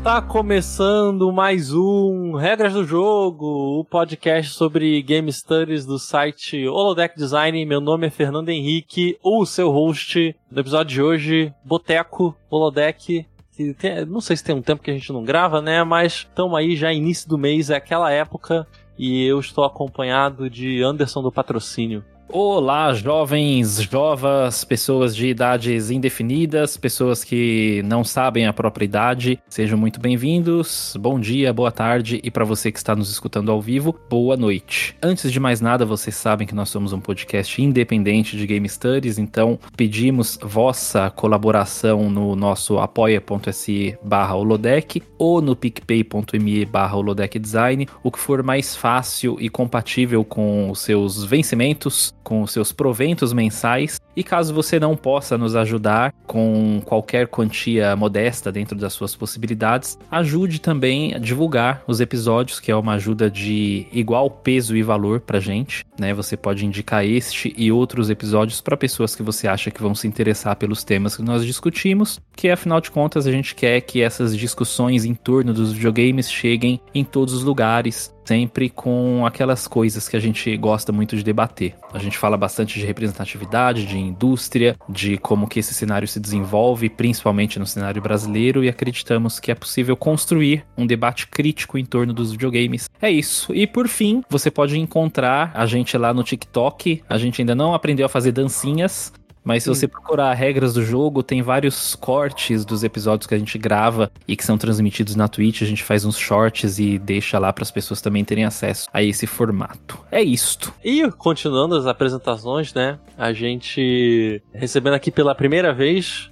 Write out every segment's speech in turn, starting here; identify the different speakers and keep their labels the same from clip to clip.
Speaker 1: Está começando mais um Regras do Jogo, o podcast sobre game studies do site Holodeck Design. Meu nome é Fernando Henrique, o seu host do episódio de hoje, Boteco Holodeck. Que tem, não sei se tem um tempo que a gente não grava, né? Mas estamos aí já início do mês, é aquela época, e eu estou acompanhado de Anderson do Patrocínio.
Speaker 2: Olá, jovens, jovas, pessoas de idades indefinidas, pessoas que não sabem a própria idade. Sejam muito bem-vindos. Bom dia, boa tarde e para você que está nos escutando ao vivo, boa noite. Antes de mais nada, vocês sabem que nós somos um podcast independente de Game Studies, então pedimos vossa colaboração no nosso apoia.se barra holodeck ou no picpay.me barra design, o que for mais fácil e compatível com os seus vencimentos com os seus proventos mensais. E caso você não possa nos ajudar com qualquer quantia modesta dentro das suas possibilidades, ajude também a divulgar os episódios, que é uma ajuda de igual peso e valor pra gente, né? Você pode indicar este e outros episódios para pessoas que você acha que vão se interessar pelos temas que nós discutimos, que afinal de contas a gente quer que essas discussões em torno dos videogames cheguem em todos os lugares, sempre com aquelas coisas que a gente gosta muito de debater. A gente fala bastante de representatividade, de indústria, de como que esse cenário se desenvolve, principalmente no cenário brasileiro, e acreditamos que é possível construir um debate crítico em torno dos videogames. É isso. E por fim, você pode encontrar a gente lá no TikTok. A gente ainda não aprendeu a fazer dancinhas, mas se você procurar regras do jogo, tem vários cortes dos episódios que a gente grava e que são transmitidos na Twitch. A gente faz uns shorts e deixa lá para as pessoas também terem acesso a esse formato. É isto.
Speaker 1: E continuando as apresentações, né? A gente recebendo aqui pela primeira vez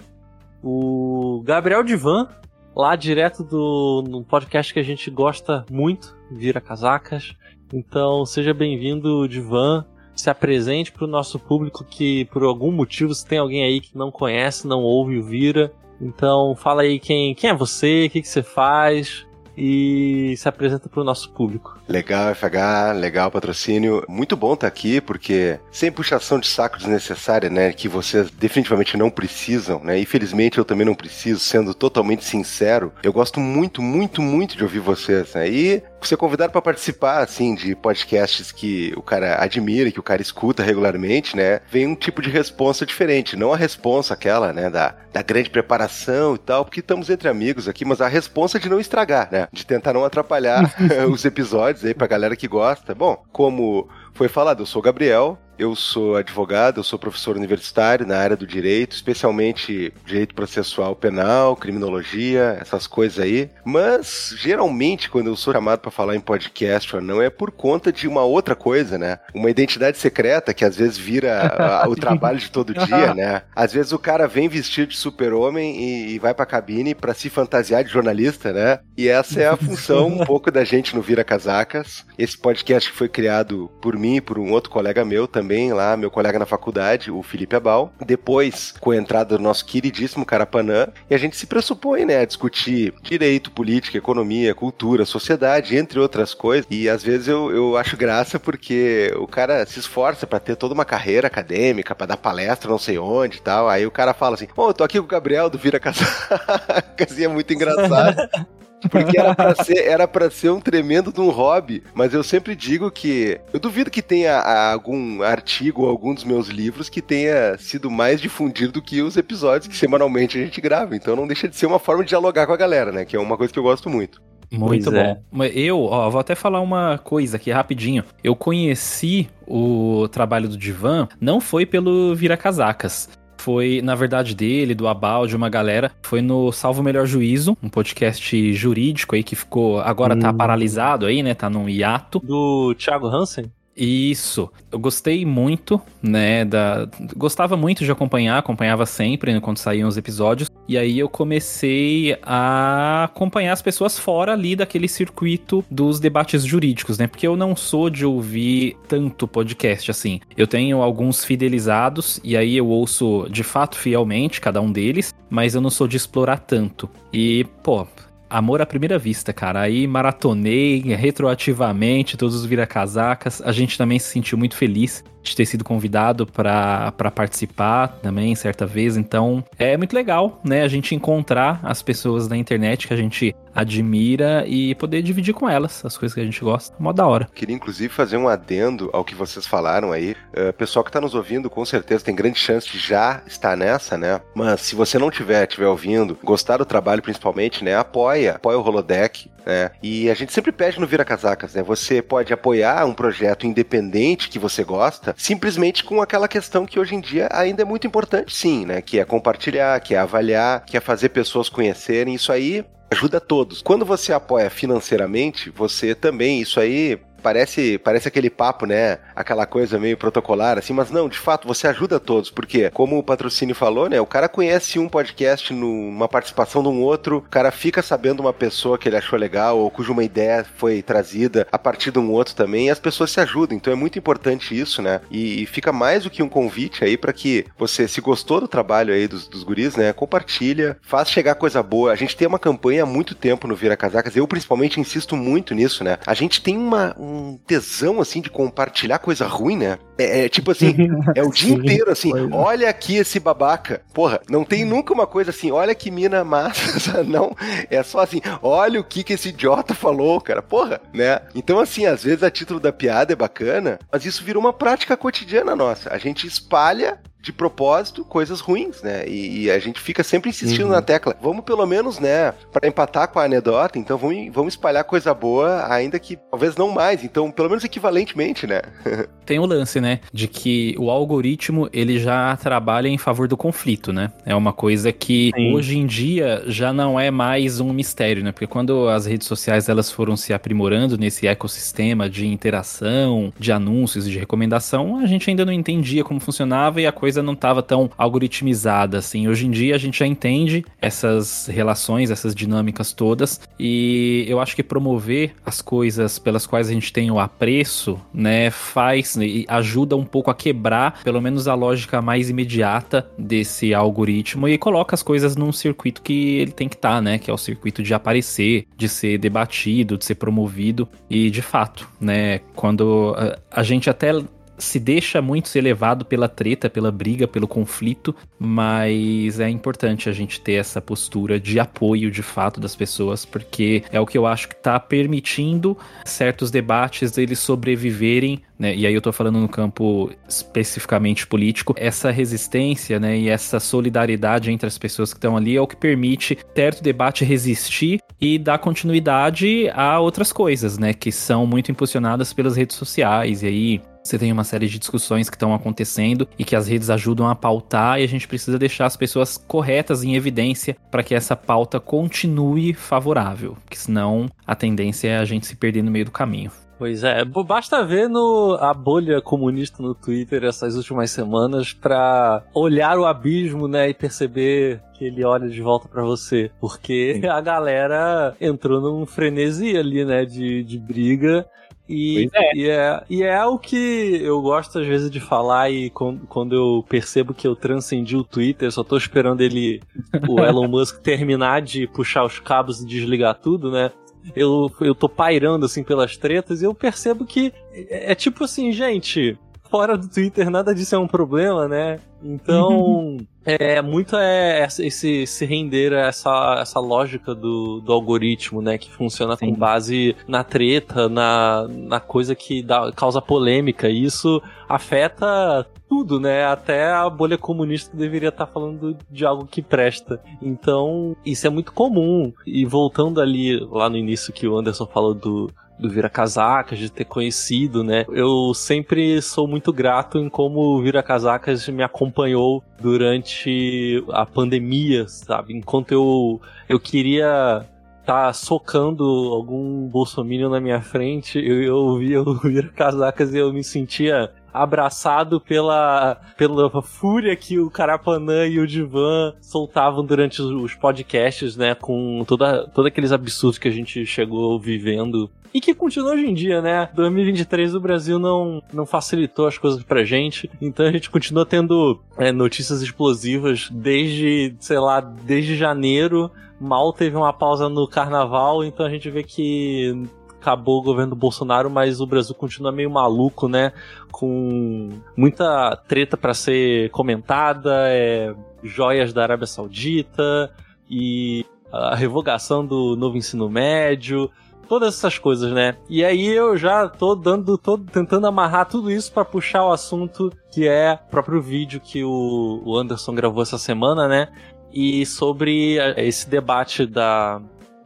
Speaker 1: o Gabriel Divan, lá direto do no podcast que a gente gosta muito, Vira Casacas. Então, seja bem-vindo, Divan se apresente para o nosso público que, por algum motivo, se tem alguém aí que não conhece, não ouve o Vira. Então, fala aí quem, quem é você, o que, que você faz e se apresenta para o nosso público.
Speaker 3: Legal, FH, legal patrocínio. Muito bom estar tá aqui, porque sem puxação de saco desnecessária, né? Que vocês definitivamente não precisam, né? Infelizmente eu também não preciso, sendo totalmente sincero. Eu gosto muito, muito, muito de ouvir vocês, né? E ser convidado para participar, assim, de podcasts que o cara admira, que o cara escuta regularmente, né? Vem um tipo de resposta diferente. Não a resposta aquela, né? Da, da grande preparação e tal, porque estamos entre amigos aqui, mas a resposta de não estragar, né? De tentar não atrapalhar os episódios aí pra galera que gosta. Bom, como foi falado, eu sou o Gabriel, eu sou advogado, eu sou professor universitário na área do direito, especialmente direito processual penal, criminologia, essas coisas aí. Mas geralmente quando eu sou chamado para falar em podcast ou não é por conta de uma outra coisa, né? Uma identidade secreta que às vezes vira a, o trabalho de todo dia, né? Às vezes o cara vem vestido de super-homem e, e, vai pra cabine para se fantasiar de jornalista, né? E essa é a função um pouco da gente no Vira Casacas. Esse podcast foi criado por mim e por um outro colega meu também lá, meu colega na faculdade, o Felipe Abal. Depois, com a entrada do nosso queridíssimo Carapanã, e a gente se pressupõe, né, a discutir direito, política, economia, cultura, sociedade, entre outras coisas. E às vezes eu, eu acho graça porque o cara se esforça para ter toda uma carreira acadêmica, para dar palestra não sei onde e tal. Aí o cara fala assim: Ô, oh, tô aqui com o Gabriel do Vira Casacas e é muito engraçado. Porque era pra, ser, era pra ser um tremendo de um hobby, mas eu sempre digo que eu duvido que tenha algum artigo ou algum dos meus livros que tenha sido mais difundido do que os episódios que semanalmente a gente grava. Então não deixa de ser uma forma de dialogar com a galera, né? Que é uma coisa que eu gosto muito.
Speaker 2: Muito pois bom. É. Eu, ó, vou até falar uma coisa aqui rapidinho. Eu conheci o trabalho do Divan, não foi pelo Vira Casacas foi, na verdade, dele, do Abal, de uma galera, foi no Salvo Melhor Juízo, um podcast jurídico aí que ficou, agora tá hum. tá paralisado aí, né, tá num hiato.
Speaker 1: Do Thiago Hansen?
Speaker 2: Isso. Eu gostei muito, né, da gostava muito de acompanhar, acompanhava sempre né, quando saíam os episódios. E aí eu comecei a acompanhar as pessoas fora ali daquele circuito dos debates jurídicos, né? Porque eu não sou de ouvir tanto podcast assim. Eu tenho alguns fidelizados e aí eu ouço de fato fielmente cada um deles, mas eu não sou de explorar tanto. E, pô, Amor à primeira vista, cara. Aí maratonei retroativamente todos os vira-casacas. A gente também se sentiu muito feliz de ter sido convidado para participar também, certa vez. Então, é muito legal, né? A gente encontrar as pessoas na internet que a gente admira e poder dividir com elas as coisas que a gente gosta. Mó da hora.
Speaker 3: Queria, inclusive, fazer um adendo ao que vocês falaram aí. Uh, pessoal que está nos ouvindo, com certeza, tem grande chance de já estar nessa, né? Mas se você não tiver, estiver ouvindo, gostar do trabalho principalmente, né? Apoia, apoia o Holodeck, né? E a gente sempre pede no Vira Casacas, né? Você pode apoiar um projeto independente que você gosta, simplesmente com aquela questão que hoje em dia ainda é muito importante, sim, né? Que é compartilhar, que é avaliar, que é fazer pessoas conhecerem. Isso aí ajuda todos. Quando você apoia financeiramente, você também, isso aí parece, parece aquele papo, né? Aquela coisa meio protocolar, assim, mas não, de fato, você ajuda todos, porque, como o patrocínio falou, né? O cara conhece um podcast numa participação de um outro, o cara fica sabendo uma pessoa que ele achou legal, ou cuja uma ideia foi trazida a partir de um outro também, e as pessoas se ajudam. Então é muito importante isso, né? E, e fica mais do que um convite aí para que você, se gostou do trabalho aí dos, dos guris, né? Compartilha, faz chegar coisa boa. A gente tem uma campanha há muito tempo no Vira Casacas, eu principalmente insisto muito nisso, né? A gente tem uma, um tesão, assim, de compartilhar coisa ruim, né? É, é tipo assim, é o dia inteiro, assim, olha aqui esse babaca. Porra, não tem nunca uma coisa assim, olha que mina massa, não. É só assim, olha o que que esse idiota falou, cara. Porra, né? Então, assim, às vezes a título da piada é bacana, mas isso virou uma prática cotidiana nossa. A gente espalha de propósito coisas ruins, né? E, e, a gente fica sempre insistindo uhum. na tecla. Vamos pelo menos, né, para empatar com a anedota, então vamos, vamos espalhar coisa boa, ainda que talvez não mais, então pelo menos equivalentemente, né?
Speaker 2: Tem o lance, né, de que o algoritmo ele já trabalha em favor do conflito, né? É uma coisa que Sim. hoje em dia já não é mais um mistério, né? Porque quando as redes sociais elas foram se aprimorando nesse ecossistema de interação, de anúncios e de recomendação, a gente ainda não entendia como funcionava e a coisa coisa não estava tão algoritmizada assim. Hoje em dia a gente já entende essas relações, essas dinâmicas todas, e eu acho que promover as coisas pelas quais a gente tem o apreço, né, faz e ajuda um pouco a quebrar, pelo menos a lógica mais imediata desse algoritmo e coloca as coisas num circuito que ele tem que estar, tá, né, que é o circuito de aparecer, de ser debatido, de ser promovido. E de fato, né, quando a, a gente até se deixa muito ser levado pela treta, pela briga, pelo conflito, mas é importante a gente ter essa postura de apoio de fato das pessoas, porque é o que eu acho que está permitindo certos debates eles sobreviverem né, e aí eu tô falando no campo especificamente político, essa resistência, né, e essa solidariedade entre as pessoas que estão ali é o que permite certo debate resistir e dar continuidade a outras coisas, né, que são muito impulsionadas pelas redes sociais. E aí você tem uma série de discussões que estão acontecendo e que as redes ajudam a pautar e a gente precisa deixar as pessoas corretas em evidência para que essa pauta continue favorável, porque senão a tendência é a gente se perder no meio do caminho.
Speaker 1: Pois é, basta ver no, a bolha comunista no Twitter essas últimas semanas pra olhar o abismo, né, e perceber que ele olha de volta para você. Porque a galera entrou num frenesi ali, né, de, de briga e é. E, é, e é o que eu gosto às vezes de falar e quando, eu percebo que eu transcendi o Twitter, só tô esperando ele, o Elon Musk, terminar de puxar os cabos e desligar tudo, né? Eu, eu tô pairando assim pelas tretas e eu percebo que é, é tipo assim, gente, fora do Twitter nada disso é um problema, né? Então, uhum. é muito é esse se render a essa, essa lógica do, do algoritmo, né? Que funciona Sim. com base na treta, na, na coisa que dá, causa polêmica. E isso afeta tudo, né? Até a bolha comunista que deveria estar falando de algo que presta. Então, isso é muito comum. E voltando ali, lá no início que o Anderson falou do, do Vira Casacas, de ter conhecido, né? Eu sempre sou muito grato em como o Vira Casacas me acompanhou durante a pandemia, sabe? Enquanto eu, eu queria tá socando algum bolsominion na minha frente, eu, eu ouvia o Vira Casacas e eu me sentia abraçado pela, pela fúria que o Carapanã e o Divan soltavam durante os podcasts, né? Com toda, todos aqueles absurdos que a gente chegou vivendo e que continua hoje em dia, né? 2023 o Brasil não, não facilitou as coisas pra gente, então a gente continua tendo é, notícias explosivas desde, sei lá, desde janeiro. Mal teve uma pausa no carnaval, então a gente vê que acabou o governo Bolsonaro, mas o Brasil continua meio maluco, né? Com muita treta para ser comentada, é, joias da Arábia Saudita e a revogação do novo ensino médio, todas essas coisas, né? E aí eu já tô dando, tô tentando amarrar tudo isso para puxar o assunto que é o próprio vídeo que o Anderson gravou essa semana, né? E sobre esse debate da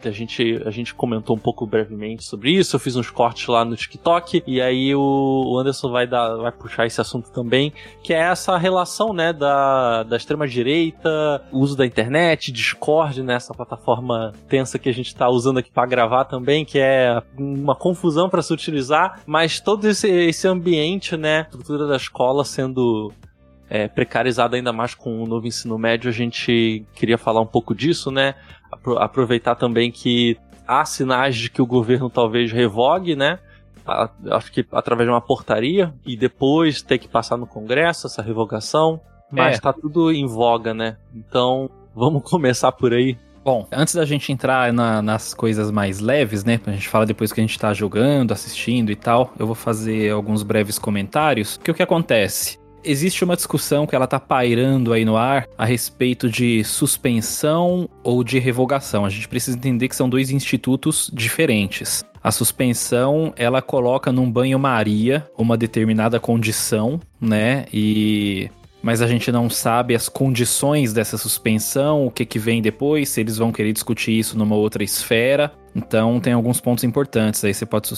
Speaker 1: a gente, a gente comentou um pouco brevemente sobre isso. Eu fiz uns cortes lá no TikTok e aí o Anderson vai dar, vai puxar esse assunto também, que é essa relação, né, da, da extrema direita, uso da internet, Discord, né, essa plataforma tensa que a gente está usando aqui para gravar também, que é uma confusão para se utilizar, mas todo esse, esse ambiente, né, estrutura da escola sendo é, precarizada ainda mais com o novo ensino médio, a gente queria falar um pouco disso, né? Aproveitar também que há sinais de que o governo talvez revogue, né? Acho que através de uma portaria e depois ter que passar no Congresso essa revogação. Mas está é. tudo em voga, né? Então vamos começar por aí.
Speaker 2: Bom, antes da gente entrar na, nas coisas mais leves, né? Pra gente falar depois que a gente tá jogando, assistindo e tal, eu vou fazer alguns breves comentários. Que o que acontece? Existe uma discussão que ela tá pairando aí no ar a respeito de suspensão ou de revogação. A gente precisa entender que são dois institutos diferentes. A suspensão, ela coloca num banho-maria uma determinada condição, né? E mas a gente não sabe as condições dessa suspensão, o que, que vem depois, se eles vão querer discutir isso numa outra esfera. Então tem alguns pontos importantes. Aí você pode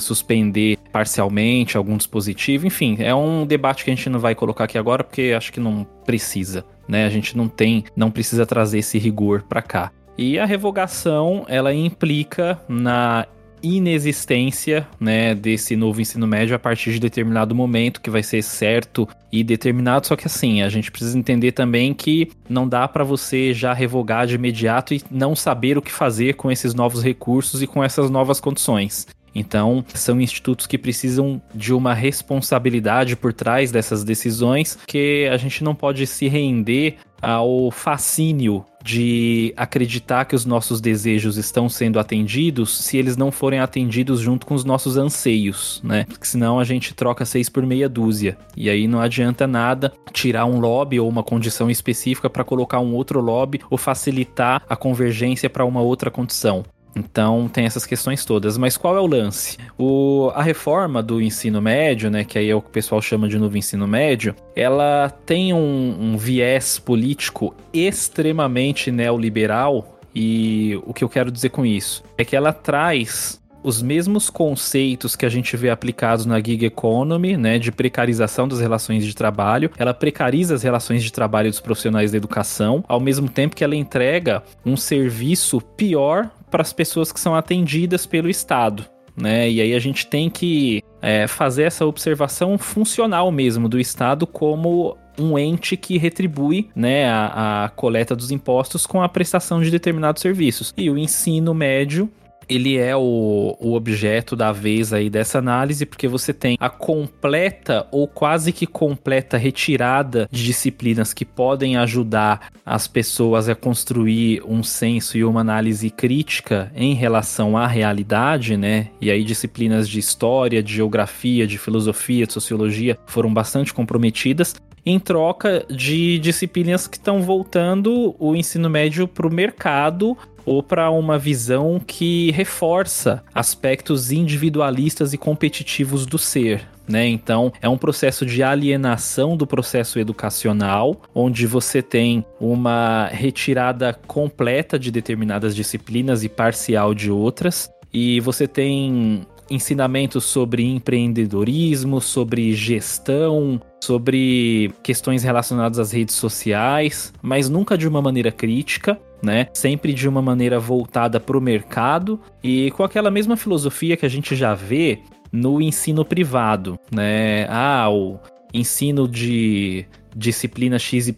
Speaker 2: suspender parcialmente algum dispositivo. Enfim, é um debate que a gente não vai colocar aqui agora porque acho que não precisa, né? A gente não tem, não precisa trazer esse rigor para cá. E a revogação, ela implica na inexistência, né, desse novo ensino médio a partir de determinado momento que vai ser certo e determinado, só que assim, a gente precisa entender também que não dá para você já revogar de imediato e não saber o que fazer com esses novos recursos e com essas novas condições. Então, são institutos que precisam de uma responsabilidade por trás dessas decisões, que a gente não pode se render ao fascínio de acreditar que os nossos desejos estão sendo atendidos se eles não forem atendidos junto com os nossos anseios, né? Porque senão a gente troca seis por meia dúzia. E aí não adianta nada tirar um lobby ou uma condição específica para colocar um outro lobby ou facilitar a convergência para uma outra condição. Então tem essas questões todas. Mas qual é o lance? O, a reforma do ensino médio, né, que aí é o que o pessoal chama de novo ensino médio, ela tem um, um viés político extremamente neoliberal. E o que eu quero dizer com isso é que ela traz os mesmos conceitos que a gente vê aplicados na gig economy, né, de precarização das relações de trabalho. Ela precariza as relações de trabalho dos profissionais da educação, ao mesmo tempo que ela entrega um serviço pior para as pessoas que são atendidas pelo Estado. Né? E aí a gente tem que é, fazer essa observação funcional mesmo do Estado como um ente que retribui né, a, a coleta dos impostos com a prestação de determinados serviços. E o ensino médio ele é o, o objeto da vez aí dessa análise, porque você tem a completa ou quase que completa retirada de disciplinas que podem ajudar as pessoas a construir um senso e uma análise crítica em relação à realidade, né? E aí disciplinas de história, de geografia, de filosofia, de sociologia foram bastante comprometidas em troca de disciplinas que estão voltando o ensino médio para o mercado ou para uma visão que reforça aspectos individualistas e competitivos do ser. Né? Então, é um processo de alienação do processo educacional, onde você tem uma retirada completa de determinadas disciplinas e parcial de outras, e você tem ensinamentos sobre empreendedorismo, sobre gestão, sobre questões relacionadas às redes sociais, mas nunca de uma maneira crítica, né? Sempre de uma maneira voltada para o mercado e com aquela mesma filosofia que a gente já vê no ensino privado, né? Ah, o ensino de disciplina XYZ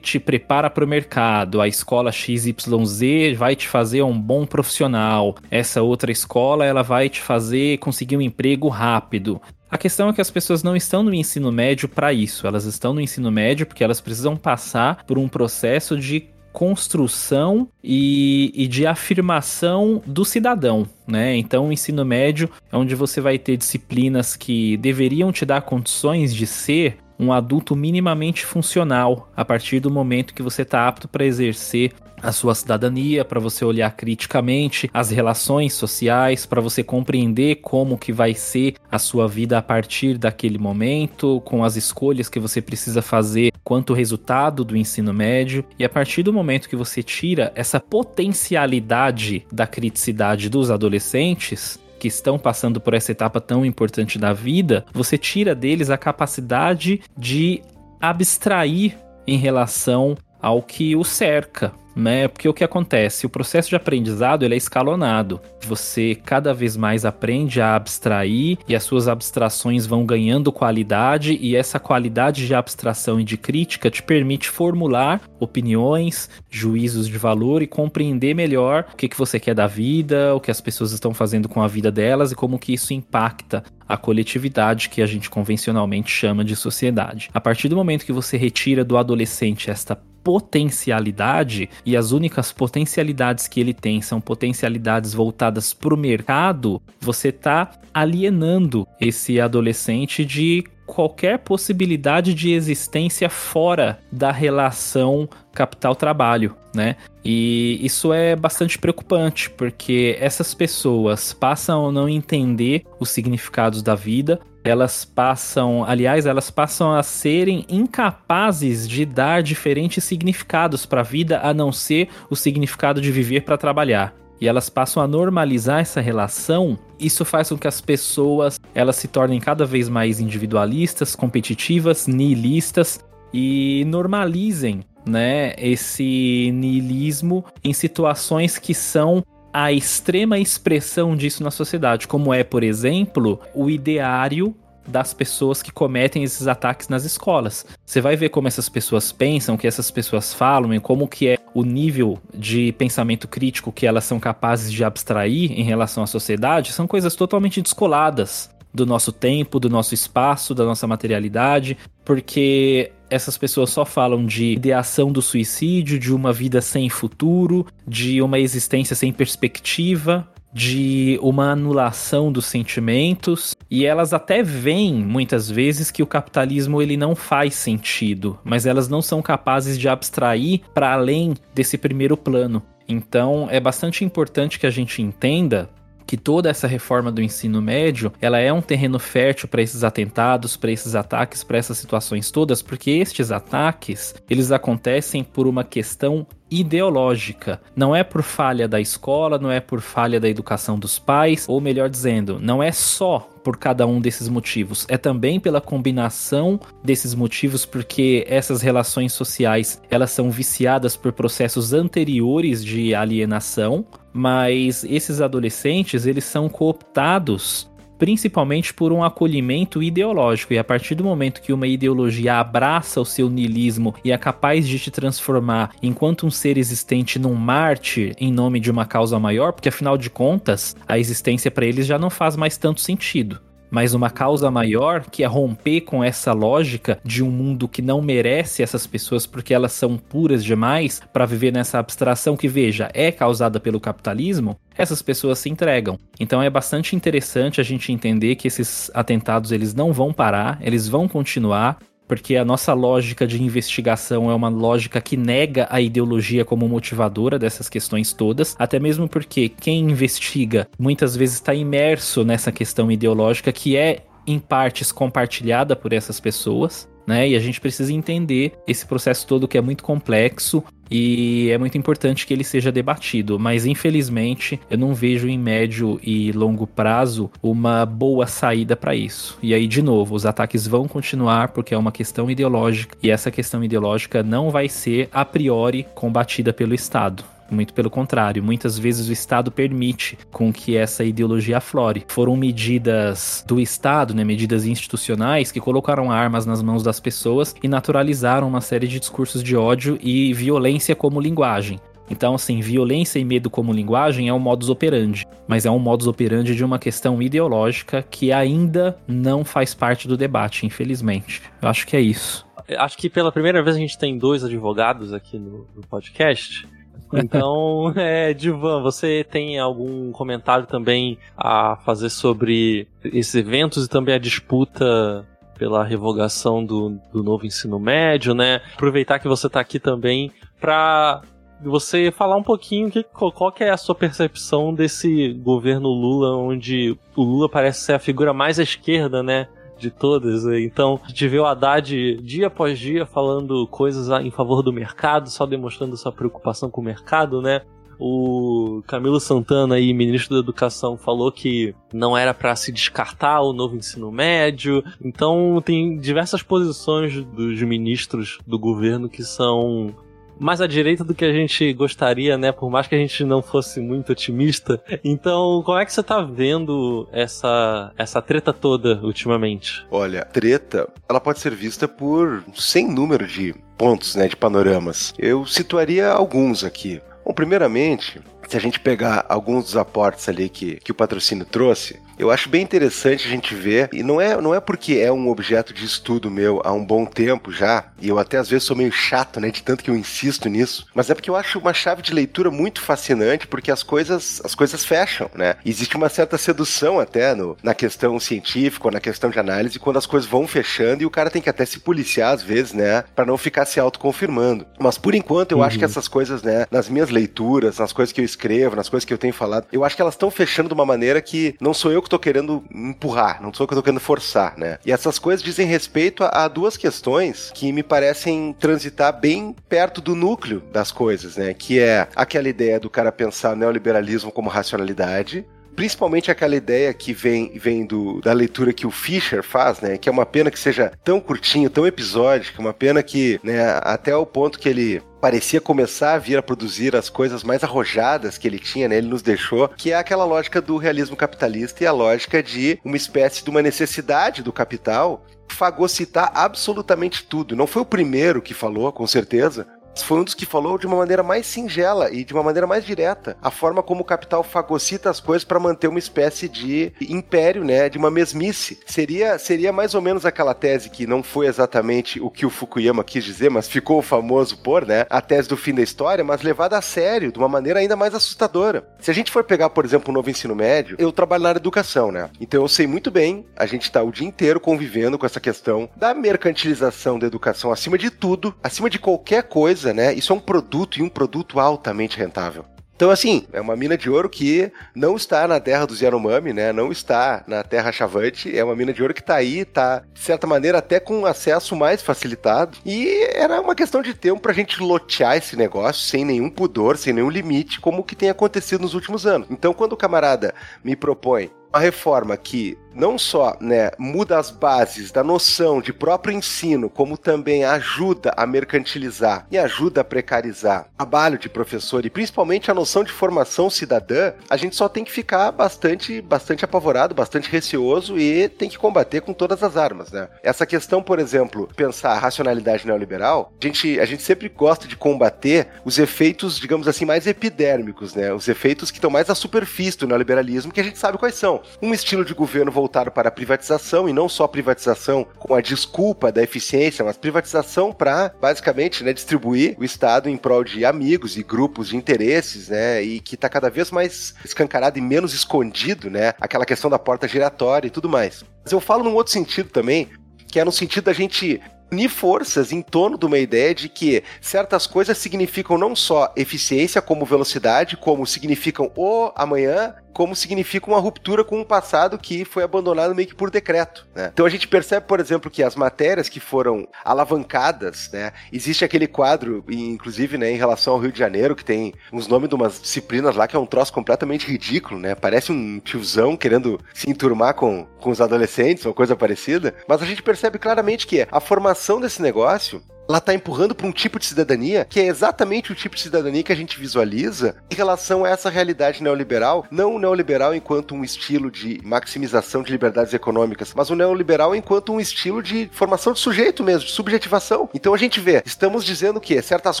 Speaker 2: te prepara para o mercado, a escola XYZ vai te fazer um bom profissional, essa outra escola ela vai te fazer conseguir um emprego rápido. A questão é que as pessoas não estão no ensino médio para isso, elas estão no ensino médio porque elas precisam passar por um processo de construção e, e de afirmação do cidadão, né? Então, o ensino médio é onde você vai ter disciplinas que deveriam te dar condições de ser um adulto minimamente funcional a partir do momento que você está apto para exercer a sua cidadania, para você olhar criticamente as relações sociais, para você compreender como que vai ser a sua vida a partir daquele momento, com as escolhas que você precisa fazer quanto resultado do ensino médio. E a partir do momento que você tira essa potencialidade da criticidade dos adolescentes, que estão passando por essa etapa tão importante da vida, você tira deles a capacidade de abstrair em relação ao que o cerca, né? Porque o que acontece? O processo de aprendizado ele é escalonado. Você cada vez mais aprende a abstrair e as suas abstrações vão ganhando qualidade e essa qualidade de abstração e de crítica te permite formular opiniões, juízos de valor e compreender melhor o que, que você quer da vida, o que as pessoas estão fazendo com a vida delas e como que isso impacta a coletividade que a gente convencionalmente chama de sociedade. A partir do momento que você retira do adolescente esta potencialidade e as únicas potencialidades que ele tem são potencialidades voltadas para o mercado, você está alienando esse adolescente de qualquer possibilidade de existência fora da relação capital-trabalho, né? E isso é bastante preocupante, porque essas pessoas passam a não entender os significados da vida, elas passam, aliás, elas passam a serem incapazes de dar diferentes significados para a vida a não ser o significado de viver para trabalhar. E elas passam a normalizar essa relação. Isso faz com que as pessoas elas se tornem cada vez mais individualistas, competitivas, nihilistas e normalizem né, esse niilismo em situações que são a extrema expressão disso na sociedade, como é, por exemplo, o ideário das pessoas que cometem esses ataques nas escolas. Você vai ver como essas pessoas pensam, o que essas pessoas falam e como que é o nível de pensamento crítico que elas são capazes de abstrair em relação à sociedade, são coisas totalmente descoladas do nosso tempo, do nosso espaço, da nossa materialidade, porque essas pessoas só falam de ideação do suicídio, de uma vida sem futuro, de uma existência sem perspectiva, de uma anulação dos sentimentos e elas até veem muitas vezes que o capitalismo ele não faz sentido, mas elas não são capazes de abstrair para além desse primeiro plano. Então é bastante importante que a gente entenda que toda essa reforma do ensino médio, ela é um terreno fértil para esses atentados, para esses ataques, para essas situações todas, porque estes ataques, eles acontecem por uma questão ideológica. Não é por falha da escola, não é por falha da educação dos pais, ou melhor dizendo, não é só por cada um desses motivos, é também pela combinação desses motivos, porque essas relações sociais elas são viciadas por processos anteriores de alienação, mas esses adolescentes eles são cooptados principalmente por um acolhimento ideológico. E a partir do momento que uma ideologia abraça o seu niilismo e é capaz de te transformar enquanto um ser existente num mártir em nome de uma causa maior, porque afinal de contas, a existência para eles já não faz mais tanto sentido mas uma causa maior que é romper com essa lógica de um mundo que não merece essas pessoas porque elas são puras demais para viver nessa abstração que, veja, é causada pelo capitalismo, essas pessoas se entregam. Então é bastante interessante a gente entender que esses atentados eles não vão parar, eles vão continuar porque a nossa lógica de investigação é uma lógica que nega a ideologia como motivadora dessas questões todas, até mesmo porque quem investiga muitas vezes está imerso nessa questão ideológica que é em partes compartilhada por essas pessoas né? E a gente precisa entender esse processo todo que é muito complexo e é muito importante que ele seja debatido, mas infelizmente eu não vejo em médio e longo prazo uma boa saída para isso. E aí, de novo, os ataques vão continuar porque é uma questão ideológica e essa questão ideológica não vai ser a priori combatida pelo Estado. Muito pelo contrário, muitas vezes o Estado permite com que essa ideologia aflore. Foram medidas do Estado, né, medidas institucionais, que colocaram armas nas mãos das pessoas e naturalizaram uma série de discursos de ódio e violência como linguagem. Então, assim, violência e medo como linguagem é um modus operandi, mas é um modus operandi de uma questão ideológica que ainda não faz parte do debate, infelizmente. Eu acho que é isso.
Speaker 1: acho que pela primeira vez a gente tem dois advogados aqui no, no podcast. Então, é, Divan, você tem algum comentário também a fazer sobre esses eventos e também a disputa pela revogação do, do novo ensino médio, né? Aproveitar que você está aqui também para você falar um pouquinho que, qual que é a sua percepção desse governo Lula, onde o Lula parece ser a figura mais à esquerda, né? De todas. Então, a gente vê o Haddad dia após dia falando coisas em favor do mercado, só demonstrando sua preocupação com o mercado, né? O Camilo Santana, aí, ministro da Educação, falou que não era para se descartar o novo ensino médio. Então, tem diversas posições dos ministros do governo que são mais à direita do que a gente gostaria, né? Por mais que a gente não fosse muito otimista. Então, como é que você tá vendo essa, essa treta toda ultimamente?
Speaker 3: Olha, treta, ela pode ser vista por sem número de pontos, né, de panoramas. Eu situaria alguns aqui. Bom, primeiramente, se a gente pegar alguns dos aportes ali que, que o patrocínio trouxe, eu acho bem interessante a gente ver, e não é, não é porque é um objeto de estudo meu há um bom tempo já, e eu até às vezes sou meio chato, né, de tanto que eu insisto nisso, mas é porque eu acho uma chave de leitura muito fascinante, porque as coisas, as coisas fecham, né? Existe uma certa sedução até no, na questão científica, ou na questão de análise, quando as coisas vão fechando e o cara tem que até se policiar às vezes, né, para não ficar se autoconfirmando. Mas por enquanto eu uhum. acho que essas coisas, né, nas minhas leituras, nas coisas que eu escrevo, nas coisas que eu tenho falado, eu acho que elas estão fechando de uma maneira que não sou eu que tô querendo empurrar, não sou eu que tô querendo forçar, né? E essas coisas dizem respeito a, a duas questões que me parecem transitar bem perto do núcleo das coisas, né? Que é aquela ideia do cara pensar neoliberalismo como racionalidade, principalmente aquela ideia que vem, vem do, da leitura que o Fischer faz, né? Que é uma pena que seja tão curtinho, tão episódico, uma pena que, né, até o ponto que ele parecia começar a vir a produzir as coisas mais arrojadas que ele tinha, né? Ele nos deixou, que é aquela lógica do realismo capitalista e a lógica de uma espécie de uma necessidade do capital fagocitar absolutamente tudo. Não foi o primeiro que falou, com certeza, foi um dos que falou de uma maneira mais singela e de uma maneira mais direta a forma como o capital fagocita as coisas para manter uma espécie de império, né, de uma mesmice. Seria, seria mais ou menos aquela tese que não foi exatamente o que o Fukuyama quis dizer, mas ficou famoso por, né, a tese do fim da história, mas levada a sério, de uma maneira ainda mais assustadora. Se a gente for pegar, por exemplo, o novo ensino médio, eu trabalho na área de educação, né? Então eu sei muito bem, a gente está o dia inteiro convivendo com essa questão da mercantilização da educação acima de tudo, acima de qualquer coisa né? Isso é um produto e um produto altamente rentável. Então, assim, é uma mina de ouro que não está na terra dos Yanomami, né? Não está na terra Chavante. É uma mina de ouro que está aí, está, de certa maneira, até com acesso mais facilitado. E era uma questão de tempo para a gente lotear esse negócio sem nenhum pudor, sem nenhum limite, como o que tem acontecido nos últimos anos. Então, quando o camarada me propõe uma reforma que não só né, muda as bases da noção de próprio ensino, como também ajuda a mercantilizar e ajuda a precarizar o trabalho de professor e principalmente a noção de formação cidadã, a gente só tem que ficar bastante, bastante apavorado, bastante receoso e tem que combater com todas as armas, né? Essa questão, por exemplo, pensar a racionalidade neoliberal, a gente, a gente sempre gosta de combater os efeitos, digamos assim, mais epidérmicos, né? Os efeitos que estão mais à superfície do neoliberalismo, que a gente sabe quais são um estilo de governo voltado para a privatização, e não só privatização com a desculpa da eficiência, mas privatização para, basicamente, né, distribuir o Estado em prol de amigos e grupos de interesses, né, e que está cada vez mais escancarado e menos escondido, né, aquela questão da porta giratória e tudo mais. Mas eu falo num outro sentido também, que é no sentido da gente unir forças em torno de uma ideia de que certas coisas significam não só eficiência como velocidade, como significam o amanhã como significa uma ruptura com um passado que foi abandonado meio que por decreto. Né? Então a gente percebe, por exemplo, que as matérias que foram alavancadas, né? Existe aquele quadro, inclusive, né, em relação ao Rio de Janeiro, que tem uns nomes de umas disciplinas lá que é um troço completamente ridículo, né? Parece um tiozão querendo se enturmar com, com os adolescentes ou coisa parecida. Mas a gente percebe claramente que a formação desse negócio ela está empurrando para um tipo de cidadania que é exatamente o tipo de cidadania que a gente visualiza em relação a essa realidade neoliberal, não o neoliberal enquanto um estilo de maximização de liberdades econômicas, mas o neoliberal enquanto um estilo de formação de sujeito mesmo, de subjetivação. Então a gente vê, estamos dizendo que certas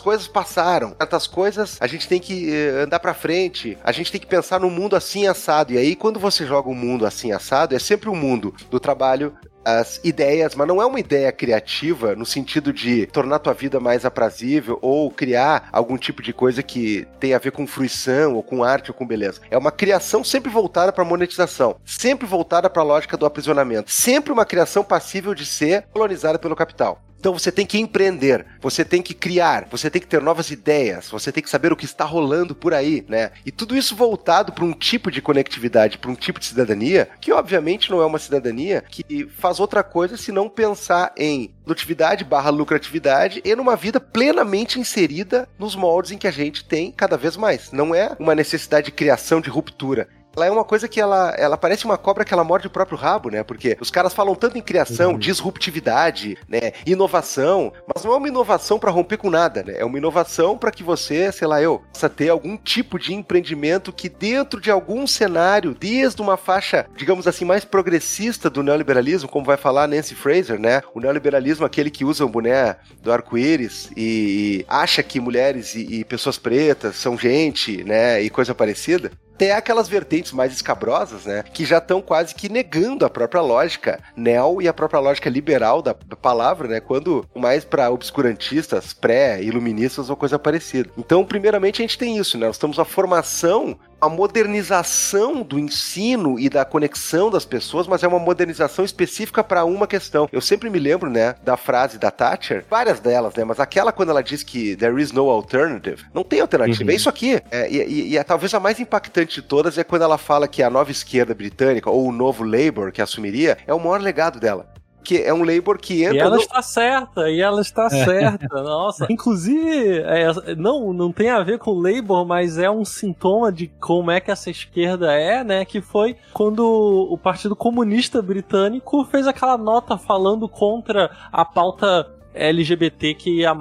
Speaker 3: coisas passaram, certas coisas a gente tem que eh, andar para frente, a gente tem que pensar no mundo assim assado. E aí quando você joga um mundo assim assado, é sempre o um mundo do trabalho as ideias, mas não é uma ideia criativa no sentido de tornar tua vida mais aprazível ou criar algum tipo de coisa que tem a ver com fruição ou com arte ou com beleza. É uma criação sempre voltada para monetização, sempre voltada para a lógica do aprisionamento, sempre uma criação passível de ser colonizada pelo capital. Então você tem que empreender, você tem que criar, você tem que ter novas ideias, você tem que saber o que está rolando por aí, né? E tudo isso voltado para um tipo de conectividade, para um tipo de cidadania, que obviamente não é uma cidadania que faz outra coisa senão pensar em produtividade barra lucratividade e numa vida plenamente inserida nos moldes em que a gente tem cada vez mais. Não é uma necessidade de criação, de ruptura ela é uma coisa que ela, ela parece uma cobra que ela morde o próprio rabo, né? Porque os caras falam tanto em criação, uhum. disruptividade, né? Inovação, mas não é uma inovação para romper com nada, né? É uma inovação para que você, sei lá, eu, possa ter algum tipo de empreendimento que dentro de algum cenário, desde uma faixa, digamos assim, mais progressista do neoliberalismo, como vai falar Nancy Fraser, né? O neoliberalismo, aquele que usa o boné do arco-íris e, e, acha que mulheres e, e pessoas pretas são gente, né? E coisa parecida até aquelas vertentes mais escabrosas, né, que já estão quase que negando a própria lógica neo e a própria lógica liberal da palavra, né, quando mais para obscurantistas, pré-iluministas ou coisa parecida. Então, primeiramente, a gente tem isso, né, nós estamos a formação a modernização do ensino e da conexão das pessoas, mas é uma modernização específica para uma questão. Eu sempre me lembro, né, da frase da Thatcher, várias delas, né, mas aquela quando ela diz que there is no alternative, não tem alternativa, uhum. é isso aqui. É, e, e, e é, talvez a mais impactante de todas é quando ela fala que a nova esquerda britânica, ou o novo Labour que assumiria, é o maior legado dela que é um labor que entra.
Speaker 1: E ela no... está certa, e ela está é. certa. Nossa. Inclusive, é, não, não tem a ver com o labor, mas é um sintoma de como é que essa esquerda é, né? Que foi quando o Partido Comunista Britânico fez aquela nota falando contra a pauta LGBTQIA+,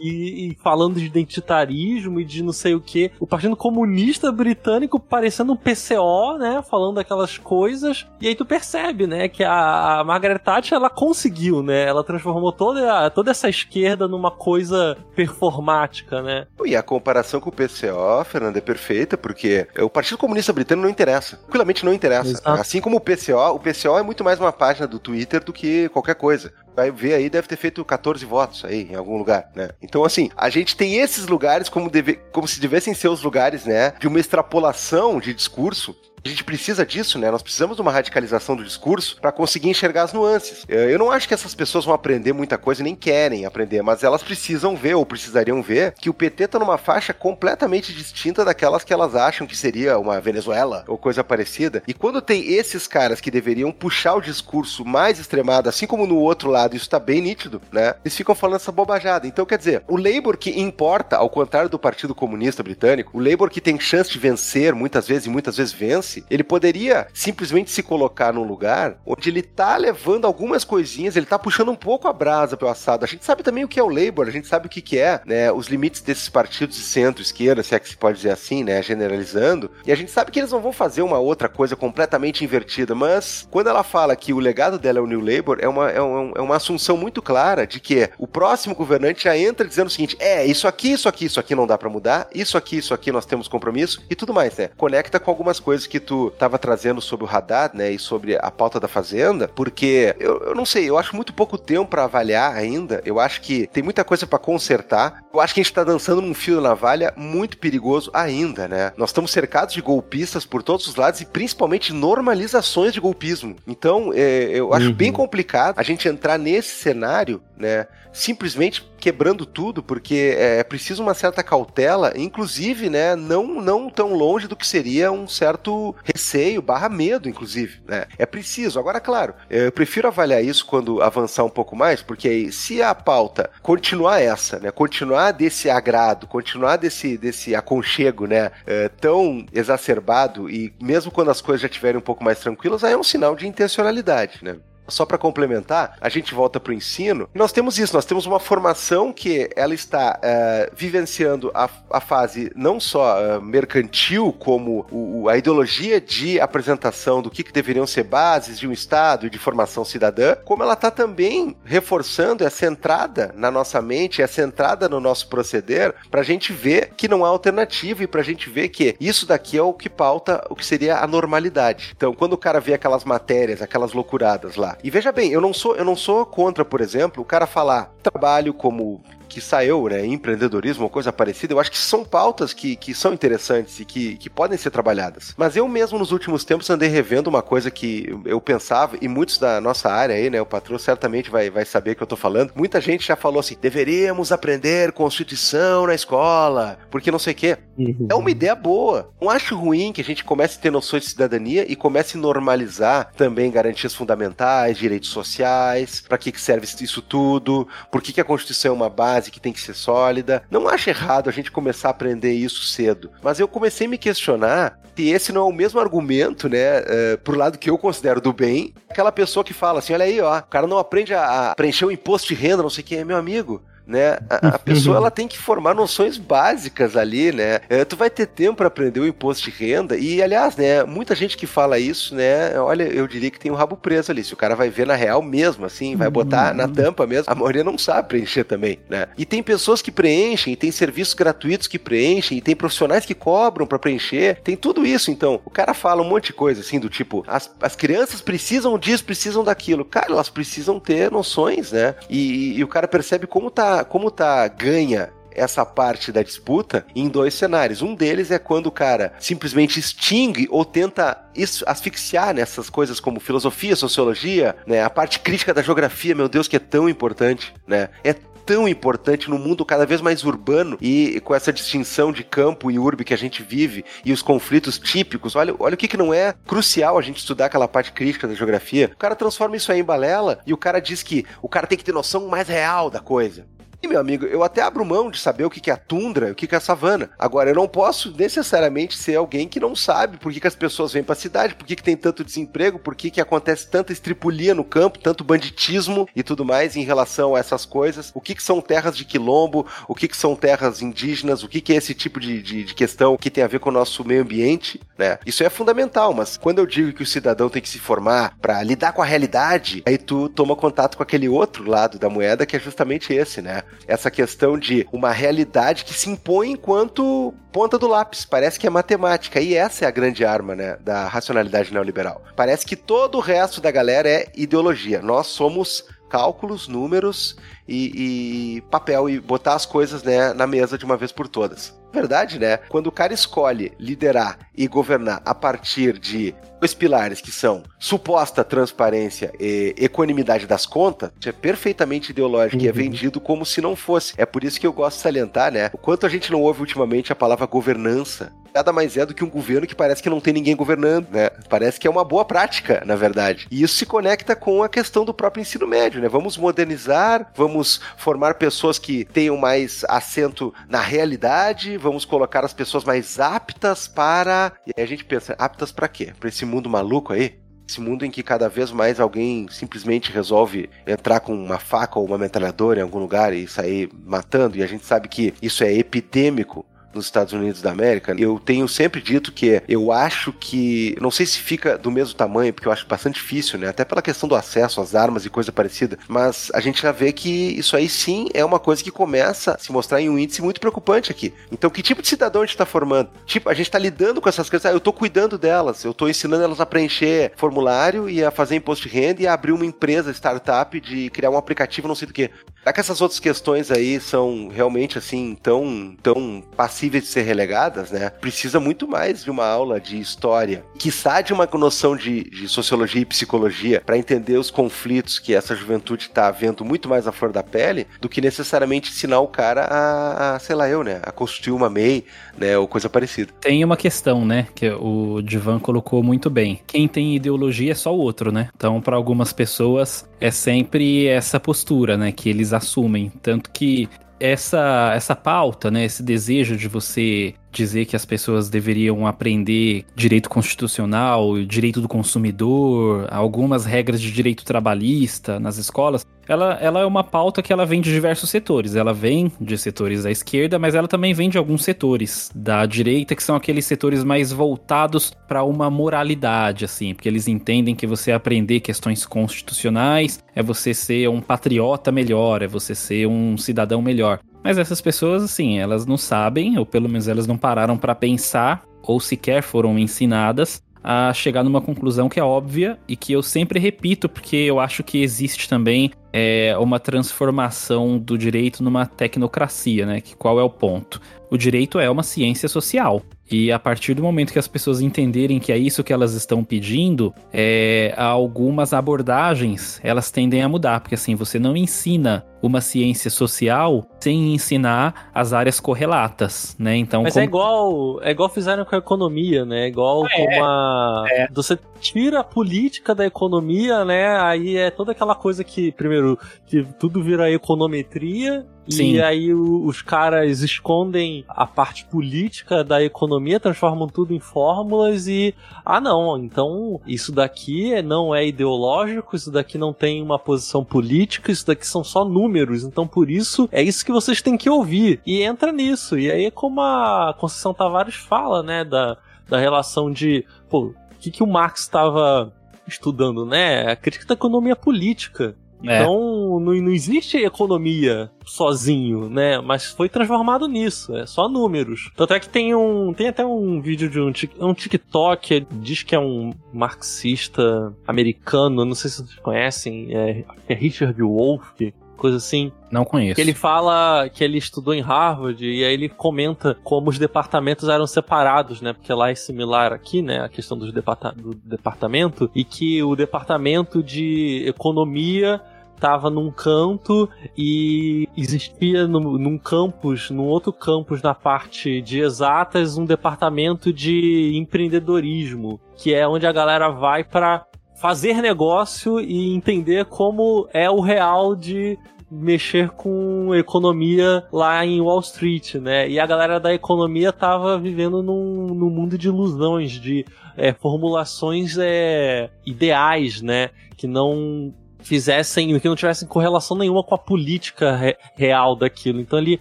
Speaker 1: e, e falando de identitarismo e de não sei o que. O Partido Comunista Britânico parecendo um PCO, né, falando aquelas coisas. E aí tu percebe, né, que a, a Margaret Thatcher, ela conseguiu, né, ela transformou toda, toda essa esquerda numa coisa performática, né.
Speaker 3: E a comparação com o PCO, Fernando, é perfeita, porque o Partido Comunista Britânico não interessa. Tranquilamente não interessa. Exato. Assim como o PCO, o PCO é muito mais uma página do Twitter do que qualquer coisa vai ver aí, deve ter feito 14 votos aí em algum lugar, né? Então, assim, a gente tem esses lugares como, deve, como se devessem ser os lugares, né, de uma extrapolação de discurso a gente precisa disso, né? Nós precisamos de uma radicalização do discurso para conseguir enxergar as nuances. Eu não acho que essas pessoas vão aprender muita coisa nem querem aprender, mas elas precisam ver ou precisariam ver que o PT tá numa faixa completamente distinta daquelas que elas acham que seria uma Venezuela ou coisa parecida. E quando tem esses caras que deveriam puxar o discurso mais extremado, assim como no outro lado, isso tá bem nítido, né? Eles ficam falando essa bobajada. Então, quer dizer, o Labour que importa, ao contrário do Partido Comunista Britânico, o Labour que tem chance de vencer muitas vezes e muitas vezes vence ele poderia simplesmente se colocar num lugar onde ele tá levando algumas coisinhas, ele tá puxando um pouco a brasa pro assado. A gente sabe também o que é o Labour, a gente sabe o que, que é, né, os limites desses partidos de centro-esquerda, se é que se pode dizer assim, né, generalizando. E a gente sabe que eles não vão fazer uma outra coisa completamente invertida, mas quando ela fala que o legado dela é o New Labour, é uma, é uma, é uma assunção muito clara de que o próximo governante já entra dizendo o seguinte: é, isso aqui, isso aqui, isso aqui não dá para mudar, isso aqui, isso aqui nós temos compromisso e tudo mais, né? Conecta com algumas coisas que tu estava trazendo sobre o Haddad, né, e sobre a pauta da Fazenda, porque eu, eu não sei, eu acho muito pouco tempo para avaliar ainda. Eu acho que tem muita coisa para consertar. Eu acho que a gente está dançando num fio da navalha muito perigoso ainda, né? Nós estamos cercados de golpistas por todos os lados e principalmente normalizações de golpismo. Então, é, eu acho uhum. bem complicado a gente entrar nesse cenário, né? Simplesmente quebrando tudo, porque é preciso uma certa cautela, inclusive, né, não, não tão longe do que seria um certo receio, barra medo, inclusive, né? É preciso. Agora, claro, eu prefiro avaliar isso quando avançar um pouco mais, porque aí, se a pauta continuar essa, né, continuar desse agrado, continuar desse, desse aconchego, né, é, tão exacerbado e mesmo quando as coisas já estiverem um pouco mais tranquilas, aí é um sinal de intencionalidade, né? Só para complementar, a gente volta para o ensino. Nós temos isso, nós temos uma formação que ela está uh, vivenciando a, a, fase não só uh, mercantil, como o, a ideologia de apresentação do que, que deveriam ser bases de um Estado e de formação cidadã, como ela está também reforçando essa entrada na nossa mente, essa entrada no nosso proceder, para a gente ver que não há alternativa e para a gente ver que isso daqui é o que pauta o que seria a normalidade. Então, quando o cara vê aquelas matérias, aquelas loucuradas lá. E veja bem, eu não sou, eu não sou contra, por exemplo, o cara falar trabalho como que saiu, né, empreendedorismo ou coisa parecida, eu acho que são pautas que, que são interessantes e que, que podem ser trabalhadas. Mas eu mesmo nos últimos tempos andei revendo uma coisa que eu pensava, e muitos da nossa área aí, né, o patrão certamente vai, vai saber que eu tô falando, muita gente já falou assim, deveríamos aprender Constituição na escola, porque não sei o quê. Uhum. É uma ideia boa. Não acho ruim que a gente comece a ter noções de cidadania e comece a normalizar também garantias fundamentais, direitos sociais, para que, que serve isso tudo, por que, que a Constituição é uma base base que tem que ser sólida. Não acho errado a gente começar a aprender isso cedo, mas eu comecei a me questionar se esse não é o mesmo argumento, né, uh, pro lado que eu considero do bem, aquela pessoa que fala assim, olha aí, ó, o cara não aprende a, a preencher o imposto de renda, não sei quem é meu amigo né? A, a pessoa ela tem que formar noções básicas ali, né? É, tu vai ter tempo para aprender o imposto de renda e, aliás, né? Muita gente que fala isso, né? Olha, eu diria que tem um rabo preso ali. Se o cara vai ver na real mesmo, assim, vai botar na tampa mesmo, a maioria não sabe preencher também, né? E tem pessoas que preenchem, e tem serviços gratuitos que preenchem, e tem profissionais que cobram para preencher, tem tudo isso. Então, o cara fala um monte de coisa assim do tipo, as, as crianças precisam disso, precisam daquilo. Cara, elas precisam ter noções, né? E, e, e o cara percebe como tá como tá ganha essa parte da disputa em dois cenários. Um deles é quando o cara simplesmente extingue ou tenta asfixiar nessas coisas como filosofia, sociologia, né? A parte crítica da geografia, meu Deus, que é tão importante, né? É tão importante no mundo cada vez mais urbano e com essa distinção de campo e urbe que a gente vive e os conflitos típicos. Olha, olha o que, que não é crucial a gente estudar aquela parte crítica da geografia. O cara transforma isso aí em balela e o cara diz que o cara tem que ter noção mais real da coisa. E, meu amigo, eu até abro mão de saber o que é a tundra, o que é a savana. Agora, eu não posso necessariamente ser alguém que não sabe por que, que as pessoas vêm para a cidade, por que, que tem tanto desemprego, por que, que acontece tanta estripulia no campo, tanto banditismo e tudo mais em relação a essas coisas. O que, que são terras de quilombo, o que, que são terras indígenas, o que, que é esse tipo de, de, de questão que tem a ver com o nosso meio ambiente, né? Isso é fundamental, mas quando eu digo que o cidadão tem que se formar para lidar com a realidade, aí tu toma contato com aquele outro lado da moeda que é justamente esse, né? Essa questão de uma realidade que se impõe enquanto ponta do lápis. Parece que é matemática. E essa é a grande arma, né, da racionalidade neoliberal. Parece que todo o resto da galera é ideologia. Nós somos cálculos, números e, e, papel e botar as coisas né, na mesa de uma vez por todas. Verdade, né? Quando o cara escolhe liderar e governar a partir de dois pilares que são suposta transparência e equanimidade das contas, é perfeitamente ideológico uhum. e é uhum. vendido como se não fosse. É por isso que eu gosto de salientar, né? O quanto a gente não ouve ultimamente a palavra governança nada mais é do que um governo que parece que não tem ninguém governando, né? Parece que é uma boa prática, na verdade. E isso se conecta com a questão do próprio ensino médio, né? Vamos modernizar, vamos formar pessoas que tenham mais assento na realidade, vamos colocar as pessoas mais aptas para. E aí a gente pensa, aptas para quê? Para esse mundo maluco aí? Esse mundo em que cada vez mais alguém simplesmente resolve entrar com uma faca ou uma metralhadora em algum lugar e sair matando, e a gente sabe que isso é epidêmico nos Estados Unidos da América, eu tenho sempre dito que eu acho que, não sei se fica do mesmo tamanho, porque eu acho bastante difícil, né? Até pela questão do acesso às armas e coisa parecida, mas a gente já vê que isso aí sim é uma coisa que começa a se mostrar em um índice muito preocupante aqui. Então, que tipo de cidadão a gente está formando? Tipo, a gente está lidando com essas crianças, ah, eu estou cuidando delas, eu estou ensinando elas a preencher formulário e a fazer imposto de renda e a abrir uma empresa, startup, de criar um aplicativo, não sei do que. Será que essas outras questões aí são realmente assim tão, tão passivas? Passíveis de ser relegadas, né? Precisa muito mais de uma aula de história, quiçá de uma noção de, de sociologia e psicologia para entender os conflitos que essa juventude está vendo muito mais à flor da pele do que necessariamente ensinar o cara a, a sei lá eu, né? A construir uma MEI, né? Ou coisa parecida.
Speaker 2: Tem uma questão, né? Que o Divan colocou muito bem. Quem tem ideologia é só o outro, né? Então, para algumas pessoas é sempre essa postura, né? Que eles assumem. Tanto que essa, essa pauta, né, esse desejo de você dizer que as pessoas deveriam aprender direito constitucional, direito do consumidor, algumas regras de direito trabalhista nas escolas, ela, ela é uma pauta que ela vem de diversos setores. Ela vem de setores da esquerda, mas ela também vem de alguns setores da direita, que são aqueles setores mais voltados para uma moralidade, assim, porque eles entendem que você aprender questões constitucionais é você ser um patriota melhor, é você ser um cidadão melhor. Mas essas pessoas, assim, elas não sabem, ou pelo menos elas não pararam para pensar, ou sequer foram ensinadas a chegar numa conclusão que é óbvia e que eu sempre repito, porque eu acho que existe também é, uma transformação do direito numa tecnocracia, né? Que qual é o ponto? O direito é uma ciência social. E a partir do momento que as pessoas entenderem que é isso que elas estão pedindo, é, algumas abordagens elas tendem a mudar, porque assim você não ensina uma ciência social sem ensinar as áreas correlatas, né? Então,
Speaker 1: mas é como... é igual é igual fizeram com a economia, né? Igual é, com a é. você tira a política da economia, né? Aí é toda aquela coisa que primeiro que tudo vira econometria Sim. E aí o, os caras escondem a parte política da economia, transformam tudo em fórmulas e ah não, então isso daqui não é ideológico, isso daqui não tem uma posição política, isso daqui são só números. Então por isso é isso que vocês têm que ouvir. E entra nisso. E aí como a Conceição Tavares fala, né, da, da relação de, pô, o que que o Marx estava estudando, né? A crítica da economia política. É. Então, não, não existe economia sozinho, né? Mas foi transformado nisso, é só números. Tanto é que tem um. Tem até um vídeo de um, um TikTok, diz que é um marxista americano, não sei se vocês conhecem, é, é Richard Wolff, coisa assim.
Speaker 2: Não conheço.
Speaker 1: Que ele fala que ele estudou em Harvard e aí ele comenta como os departamentos eram separados, né? Porque lá é similar aqui, né? A questão dos departa do departamento. E que o departamento de economia estava num canto e existia no, num campus, num outro campus na parte de exatas, um departamento de empreendedorismo, que é onde a galera vai para fazer negócio e entender como é o real de mexer com economia lá em Wall Street, né? E a galera da economia tava vivendo num, num mundo de ilusões, de é, formulações é, ideais, né? Que não fizessem, que não tivessem correlação nenhuma com a política re real daquilo. Então ele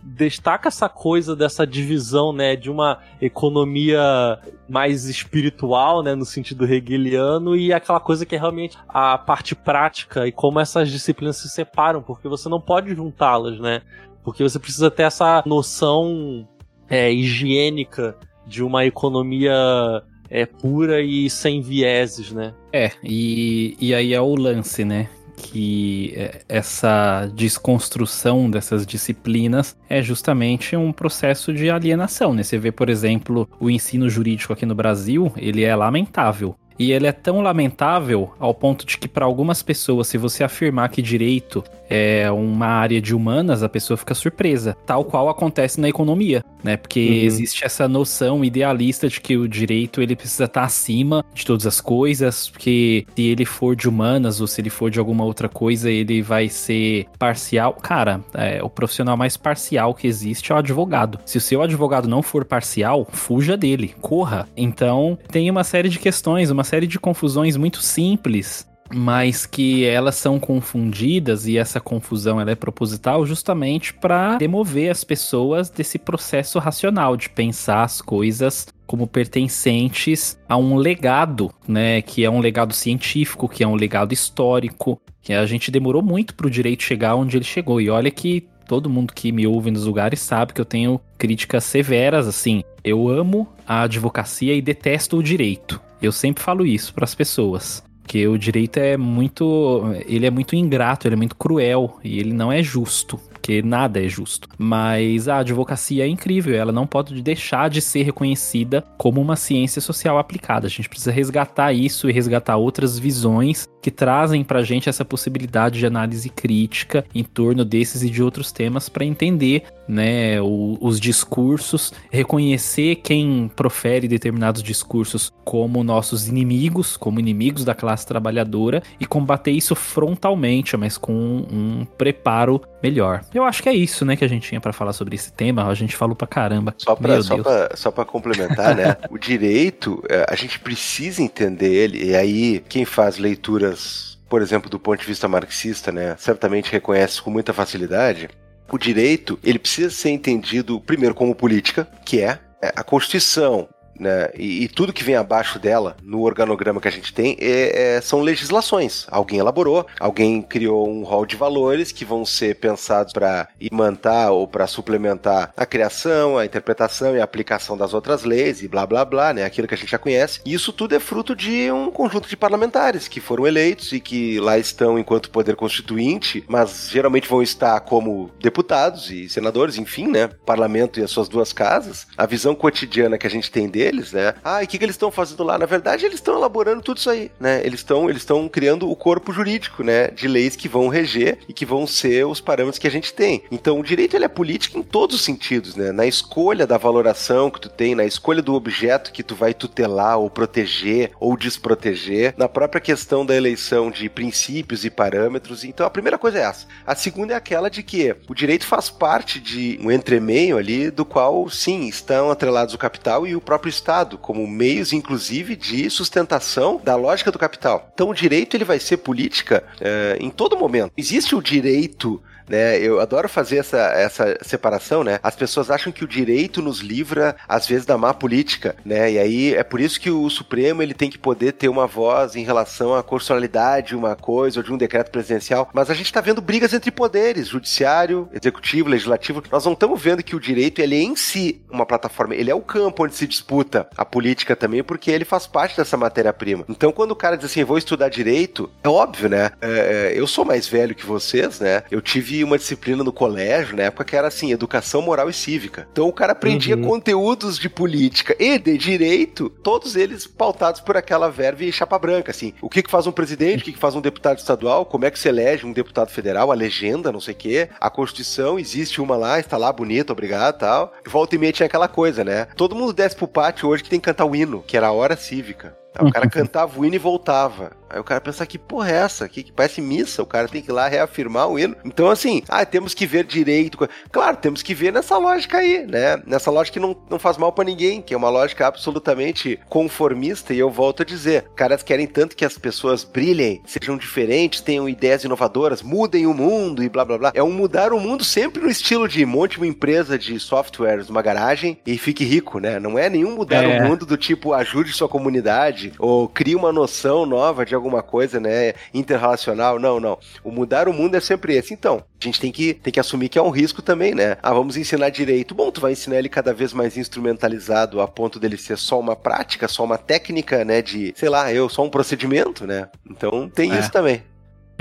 Speaker 1: destaca essa coisa dessa divisão, né, de uma economia mais espiritual, né, no sentido hegeliano e aquela coisa que é realmente a parte prática e como essas disciplinas se separam, porque você não pode juntá-las, né? Porque você precisa ter essa noção é, higiênica de uma economia é, pura e sem vieses, né?
Speaker 2: É, e, e aí é o lance, né? Que é, essa desconstrução dessas disciplinas é justamente um processo de alienação. Você vê, por exemplo, o ensino jurídico aqui no Brasil, ele é lamentável. E ele é tão lamentável ao ponto de que, para algumas pessoas, se você afirmar que direito é uma área de humanas, a pessoa fica surpresa. Tal qual acontece na economia, né? Porque uhum. existe essa noção idealista de que o direito ele precisa estar acima de todas as coisas, porque se ele for de humanas ou se ele for de alguma outra coisa, ele vai ser parcial. Cara, é, o profissional mais parcial que existe é o advogado. Se o seu advogado não for parcial, fuja dele, corra. Então, tem uma série de questões, uma série de confusões muito simples mas que elas são confundidas e essa confusão ela é proposital justamente para demover as pessoas desse processo racional de pensar as coisas como pertencentes a um legado, né, que é um legado científico, que é um legado histórico, que a gente demorou muito para o direito chegar onde ele chegou. E olha que todo mundo que me ouve nos lugares sabe que eu tenho críticas severas, assim. Eu amo a advocacia e detesto o direito. Eu sempre falo isso para as pessoas. Porque o direito é muito. Ele é muito ingrato, ele é muito cruel e ele não é justo porque nada é justo. Mas a advocacia é incrível, ela não pode deixar de ser reconhecida como uma ciência social aplicada. A gente precisa resgatar isso e resgatar outras visões que trazem pra gente essa possibilidade de análise crítica em torno desses e de outros temas para entender, né, o, os discursos, reconhecer quem profere determinados discursos como nossos inimigos, como inimigos da classe trabalhadora e combater isso frontalmente, mas com um preparo melhor. Eu acho que é isso, né, que a gente tinha para falar sobre esse tema. A gente falou pra caramba.
Speaker 3: Só pra, só pra, só pra complementar, né? o direito, é, a gente precisa entender ele, e aí quem faz leituras, por exemplo, do ponto de vista marxista, né, certamente reconhece com muita facilidade. O direito, ele precisa ser entendido primeiro como política, que é, é a Constituição, né, e, e, tudo que vem abaixo dela, no organograma que a gente tem, é, é, são legislações. Alguém elaborou, alguém criou um rol de valores que vão ser pensados para imantar ou para suplementar a criação, a interpretação e a aplicação das outras leis e blá blá blá, né? Aquilo que a gente já conhece. E isso tudo é fruto de um conjunto de parlamentares que foram eleitos e que lá estão enquanto poder constituinte, mas geralmente vão estar como deputados e senadores, enfim, né? Parlamento e as suas duas casas. A visão cotidiana que a gente tem deles, né? Ah, e o que, que eles estão fazendo lá? Na verdade, eles estão elaborando tudo isso aí, né? Eles estão eles criando o corpo jurídico, né? De leis que vão reger e que vão ser os parâmetros que a gente tem. Então, o direito ele é político em todos os sentidos, né? Na escolha da valoração que tu tem, na escolha do objeto que tu vai tutelar ou proteger ou desproteger, na própria questão da eleição de princípios e parâmetros. Então, a primeira coisa é essa. A segunda é aquela de que o direito faz parte de um entremeio ali do qual, sim, estão atrelados o capital e o próprio Estado, como meios, inclusive, de sustentação da lógica do capital. Então, o direito ele vai ser política é, em todo momento. Existe o direito né? Eu adoro fazer essa, essa separação, né? As pessoas acham que o direito nos livra, às vezes, da má política, né? E aí é por isso que o Supremo ele tem que poder ter uma voz em relação à constitucionalidade de uma coisa ou de um decreto presidencial. Mas a gente está vendo brigas entre poderes, judiciário, executivo, legislativo. Nós não estamos vendo que o direito ele é em si uma plataforma, ele é o campo onde se disputa a política também, porque ele faz parte dessa matéria-prima. Então, quando o cara diz assim, vou estudar direito, é óbvio, né? É, é eu sou mais velho que vocês, né? Eu tive uma disciplina no colégio, na época, que era assim, educação moral e cívica. Então o cara aprendia uhum. conteúdos de política e de direito, todos eles pautados por aquela verve chapa branca, assim. O que que faz um presidente, o que que faz um deputado estadual, como é que se elege um deputado federal, a legenda, não sei o quê, a Constituição, existe uma lá, está lá, bonita, obrigado, tal. Volta e meia tinha aquela coisa, né? Todo mundo desce pro pátio hoje que tem que cantar o hino, que era a hora cívica. Aí o cara cantava o hino e voltava. Aí o cara pensa, que porra é essa? Que, que parece missa, o cara tem que ir lá reafirmar o hino. Então, assim, ah, temos que ver direito. Claro, temos que ver nessa lógica aí, né? Nessa lógica que não, não faz mal para ninguém, que é uma lógica absolutamente conformista, e eu volto a dizer, caras querem tanto que as pessoas brilhem, sejam diferentes, tenham ideias inovadoras, mudem o mundo e blá blá blá. É um mudar o mundo sempre no estilo de monte uma empresa de softwares, uma garagem e fique rico, né? Não é nenhum mudar é. o mundo do tipo ajude sua comunidade ou crie uma noção nova de alguma coisa, né, interrelacional. Não, não. O mudar o mundo é sempre esse. Então, a gente tem que, tem que assumir que é um risco também, né? Ah, vamos ensinar direito. Bom, tu vai ensinar ele cada vez mais instrumentalizado a ponto dele ser só uma prática, só uma técnica, né, de, sei lá, eu só um procedimento, né? Então, tem é. isso também.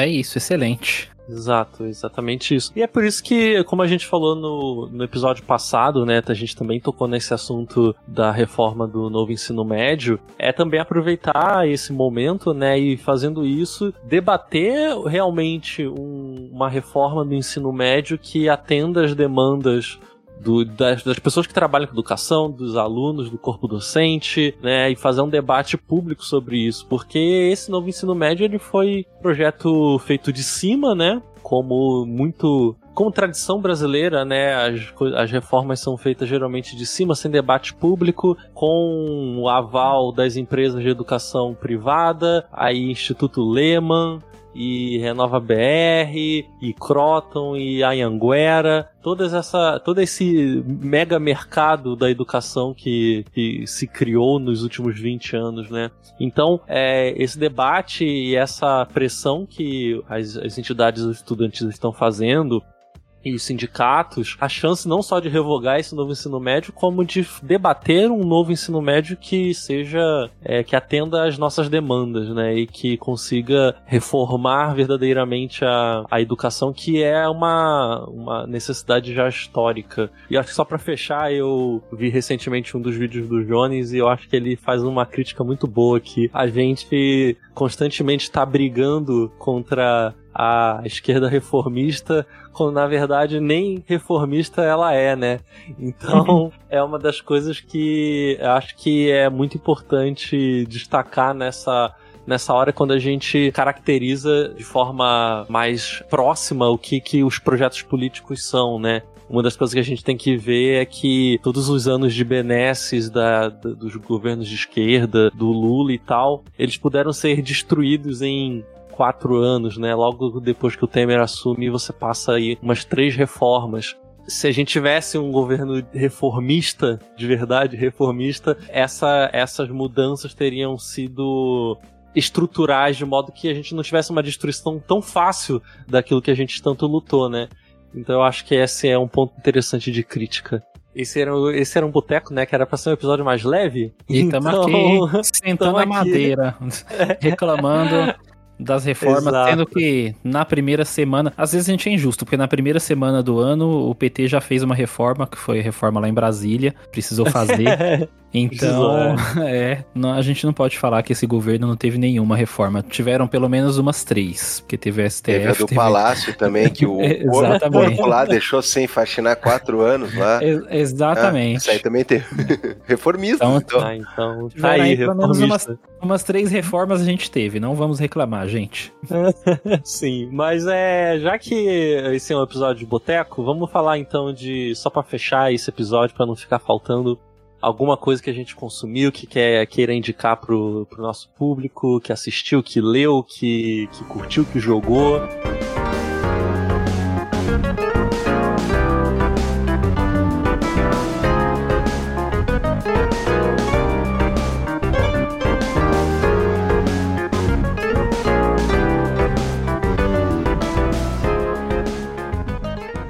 Speaker 2: É isso, excelente.
Speaker 1: Exato, exatamente isso. E é por isso que, como a gente falou no, no episódio passado, né, a gente também tocou nesse assunto da reforma do novo ensino médio, é também aproveitar esse momento, né, e fazendo isso, debater realmente um, uma reforma do ensino médio que atenda às demandas do, das, das, pessoas que trabalham com educação, dos alunos, do corpo docente, né, e fazer um debate público sobre isso, porque esse novo ensino médio ele foi projeto feito de cima, né, como muito como tradição brasileira, né, as, as reformas são feitas geralmente de cima, sem debate público, com o aval das empresas de educação privada, aí Instituto Lehman, e Renova BR, e Croton, e Anhanguera, todas essa, todo esse mega mercado da educação que, que se criou nos últimos 20 anos, né? Então, é, esse debate e essa pressão que as, as entidades estudantis estão fazendo e os sindicatos a chance não só de revogar esse novo ensino médio, como de debater um novo ensino médio que seja é, que atenda às nossas demandas, né, e que consiga reformar verdadeiramente a, a educação, que é uma, uma necessidade já histórica. E acho que só para fechar, eu vi recentemente um dos vídeos do Jones e eu acho que ele faz uma crítica muito boa que a gente constantemente está brigando contra a esquerda reformista, quando na verdade nem reformista ela é, né? Então é uma das coisas que acho que é muito importante destacar nessa nessa hora quando a gente caracteriza de forma mais próxima o que, que os projetos políticos são, né? Uma das coisas que a gente tem que ver é que todos os anos de benesses da, da, dos governos de esquerda, do Lula e tal, eles puderam ser destruídos em quatro anos, né? Logo depois que o Temer assume, você passa aí umas três reformas se a gente tivesse um governo reformista, de verdade, reformista, essa, essas mudanças teriam sido estruturais de modo que a gente não tivesse uma destruição tão fácil daquilo que a gente tanto lutou, né? Então eu acho que esse é um ponto interessante de crítica. Esse era, esse era um boteco, né? Que era pra ser um episódio mais leve.
Speaker 2: E estamos então, aqui sentando a madeira, reclamando das reformas, Exato. sendo que na primeira semana, às vezes a gente é injusto, porque na primeira semana do ano o PT já fez uma reforma, que foi a reforma lá em Brasília, precisou fazer. Então, é, não, a gente não pode falar que esse governo não teve nenhuma reforma. Tiveram pelo menos umas três, porque teve a STF.
Speaker 3: Teve a do
Speaker 2: teve...
Speaker 3: Palácio também, que o corpo lá deixou sem faxinar quatro anos lá.
Speaker 2: Ex exatamente. Ah,
Speaker 3: isso aí também teve reformismo.
Speaker 1: Então, então. Ah, então tá aí, pelo menos
Speaker 2: umas, umas três reformas a gente teve, não vamos reclamar, gente.
Speaker 1: Sim, mas é, já que esse é um episódio de boteco, vamos falar então de, só para fechar esse episódio, para não ficar faltando alguma coisa que a gente consumiu, que quer, queira indicar pro, pro nosso público, que assistiu, que leu, que, que curtiu, que jogou.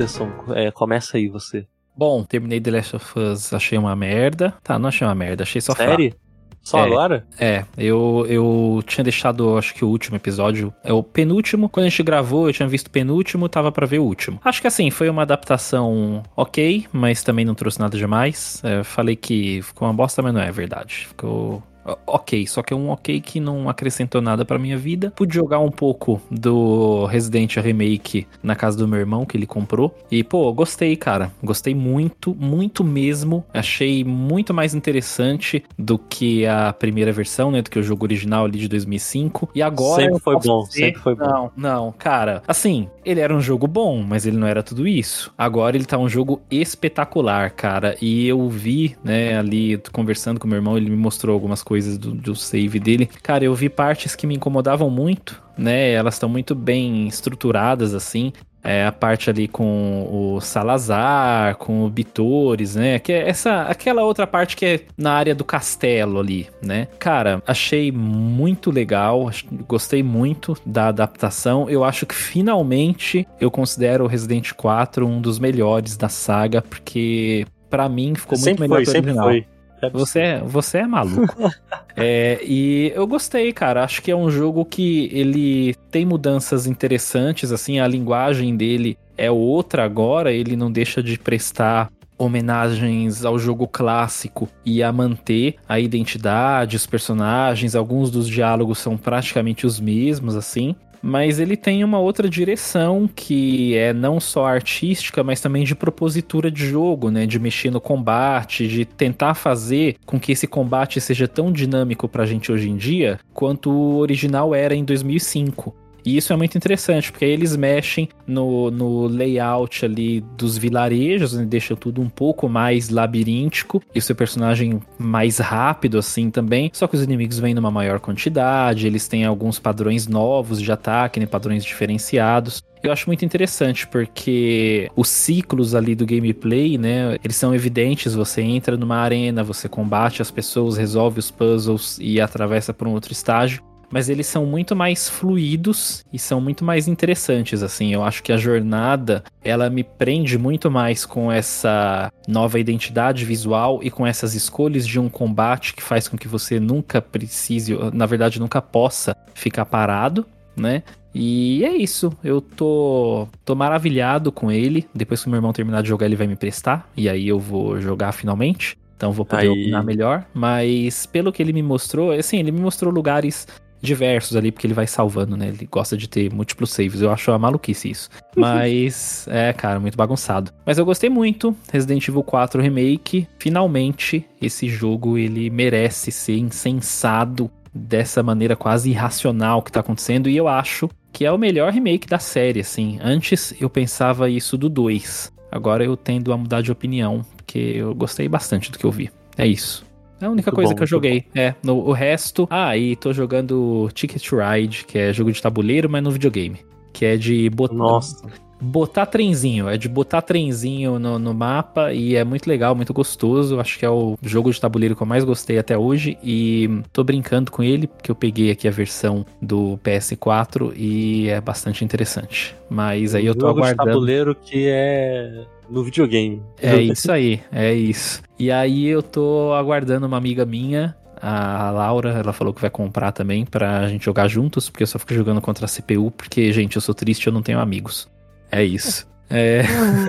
Speaker 1: Anderson, é, começa aí você.
Speaker 2: Bom, terminei The Last of Us, achei uma merda. Tá, não achei uma merda, achei só
Speaker 1: Sério? Só
Speaker 2: é,
Speaker 1: agora?
Speaker 2: É, eu, eu tinha deixado, acho que o último episódio, é o penúltimo. Quando a gente gravou, eu tinha visto o penúltimo, tava para ver o último. Acho que assim, foi uma adaptação ok, mas também não trouxe nada demais. É, falei que ficou uma bosta, mas não é verdade. Ficou ok, só que é um ok que não acrescentou nada pra minha vida. Pude jogar um pouco do Resident Remake na casa do meu irmão, que ele comprou. E, pô, gostei, cara. Gostei muito, muito mesmo. Achei muito mais interessante do que a primeira versão, né? Do que o jogo original ali de 2005. E agora.
Speaker 1: Sempre foi bom, dizer... sempre foi bom.
Speaker 2: Não, não, cara. Assim, ele era um jogo bom, mas ele não era tudo isso. Agora ele tá um jogo espetacular, cara. E eu vi, né, ali conversando com meu irmão, ele me mostrou algumas coisas coisas do, do save dele. Cara, eu vi partes que me incomodavam muito, né? Elas estão muito bem estruturadas, assim. É, a parte ali com o Salazar, com o Bitores, né? Que é essa, aquela outra parte que é na área do castelo ali, né? Cara, achei muito legal, gostei muito da adaptação. Eu acho que finalmente eu considero o Resident 4 um dos melhores da saga, porque para mim ficou muito sempre melhor
Speaker 1: foi, que o original. Foi.
Speaker 2: É você, é, você é maluco. é, e eu gostei, cara. Acho que é um jogo que ele tem mudanças interessantes, assim, a linguagem dele é outra agora, ele não deixa de prestar homenagens ao jogo clássico e a manter a identidade, os personagens, alguns dos diálogos são praticamente os mesmos, assim mas ele tem uma outra direção que é não só artística, mas também de propositura de jogo, né? De mexer no combate, de tentar fazer com que esse combate seja tão dinâmico pra gente hoje em dia quanto o original era em 2005. E isso é muito interessante, porque aí eles mexem no, no layout ali dos vilarejos, né? deixam tudo um pouco mais labiríntico, e o seu personagem mais rápido assim também. Só que os inimigos vêm numa maior quantidade, eles têm alguns padrões novos de ataque, né? padrões diferenciados. Eu acho muito interessante porque os ciclos ali do gameplay, né, eles são evidentes. Você entra numa arena, você combate as pessoas, resolve os puzzles e atravessa por um outro estágio mas eles são muito mais fluidos e são muito mais interessantes, assim. Eu acho que a jornada, ela me prende muito mais com essa nova identidade visual e com essas escolhas de um combate que faz com que você nunca precise, na verdade, nunca possa ficar parado, né? E é isso, eu tô, tô maravilhado com ele. Depois que o meu irmão terminar de jogar, ele vai me prestar. E aí eu vou jogar finalmente. Então vou poder aí... opinar melhor. Mas pelo que ele me mostrou, assim, ele me mostrou lugares diversos ali, porque ele vai salvando, né? Ele gosta de ter múltiplos saves. Eu acho uma maluquice isso. Mas, é, cara, muito bagunçado. Mas eu gostei muito. Resident Evil 4 Remake. Finalmente, esse jogo ele merece ser incensado dessa maneira quase irracional que tá acontecendo. E eu acho que é o melhor remake da série, assim. Antes eu pensava isso do 2. Agora eu tendo a mudar de opinião, porque eu gostei bastante do que eu vi. É isso. É a única muito coisa bom, que eu joguei. Bom. É, no, o resto. Ah, e tô jogando Ticket Ride, que é jogo de tabuleiro, mas no videogame. Que é de
Speaker 1: botão. Nossa.
Speaker 2: botar trenzinho, é de botar trenzinho no, no mapa e é muito legal, muito gostoso. Acho que é o jogo de tabuleiro que eu mais gostei até hoje e tô brincando com ele porque eu peguei aqui a versão do PS4 e é bastante interessante. Mas aí eu tô
Speaker 1: jogo
Speaker 2: aguardando.
Speaker 1: de tabuleiro que é no videogame.
Speaker 2: É isso aí, é isso. E aí eu tô aguardando uma amiga minha a Laura, ela falou que vai comprar também pra gente jogar juntos, porque eu só fico jogando contra a CPU, porque, gente, eu sou triste, eu não tenho amigos. É isso. É...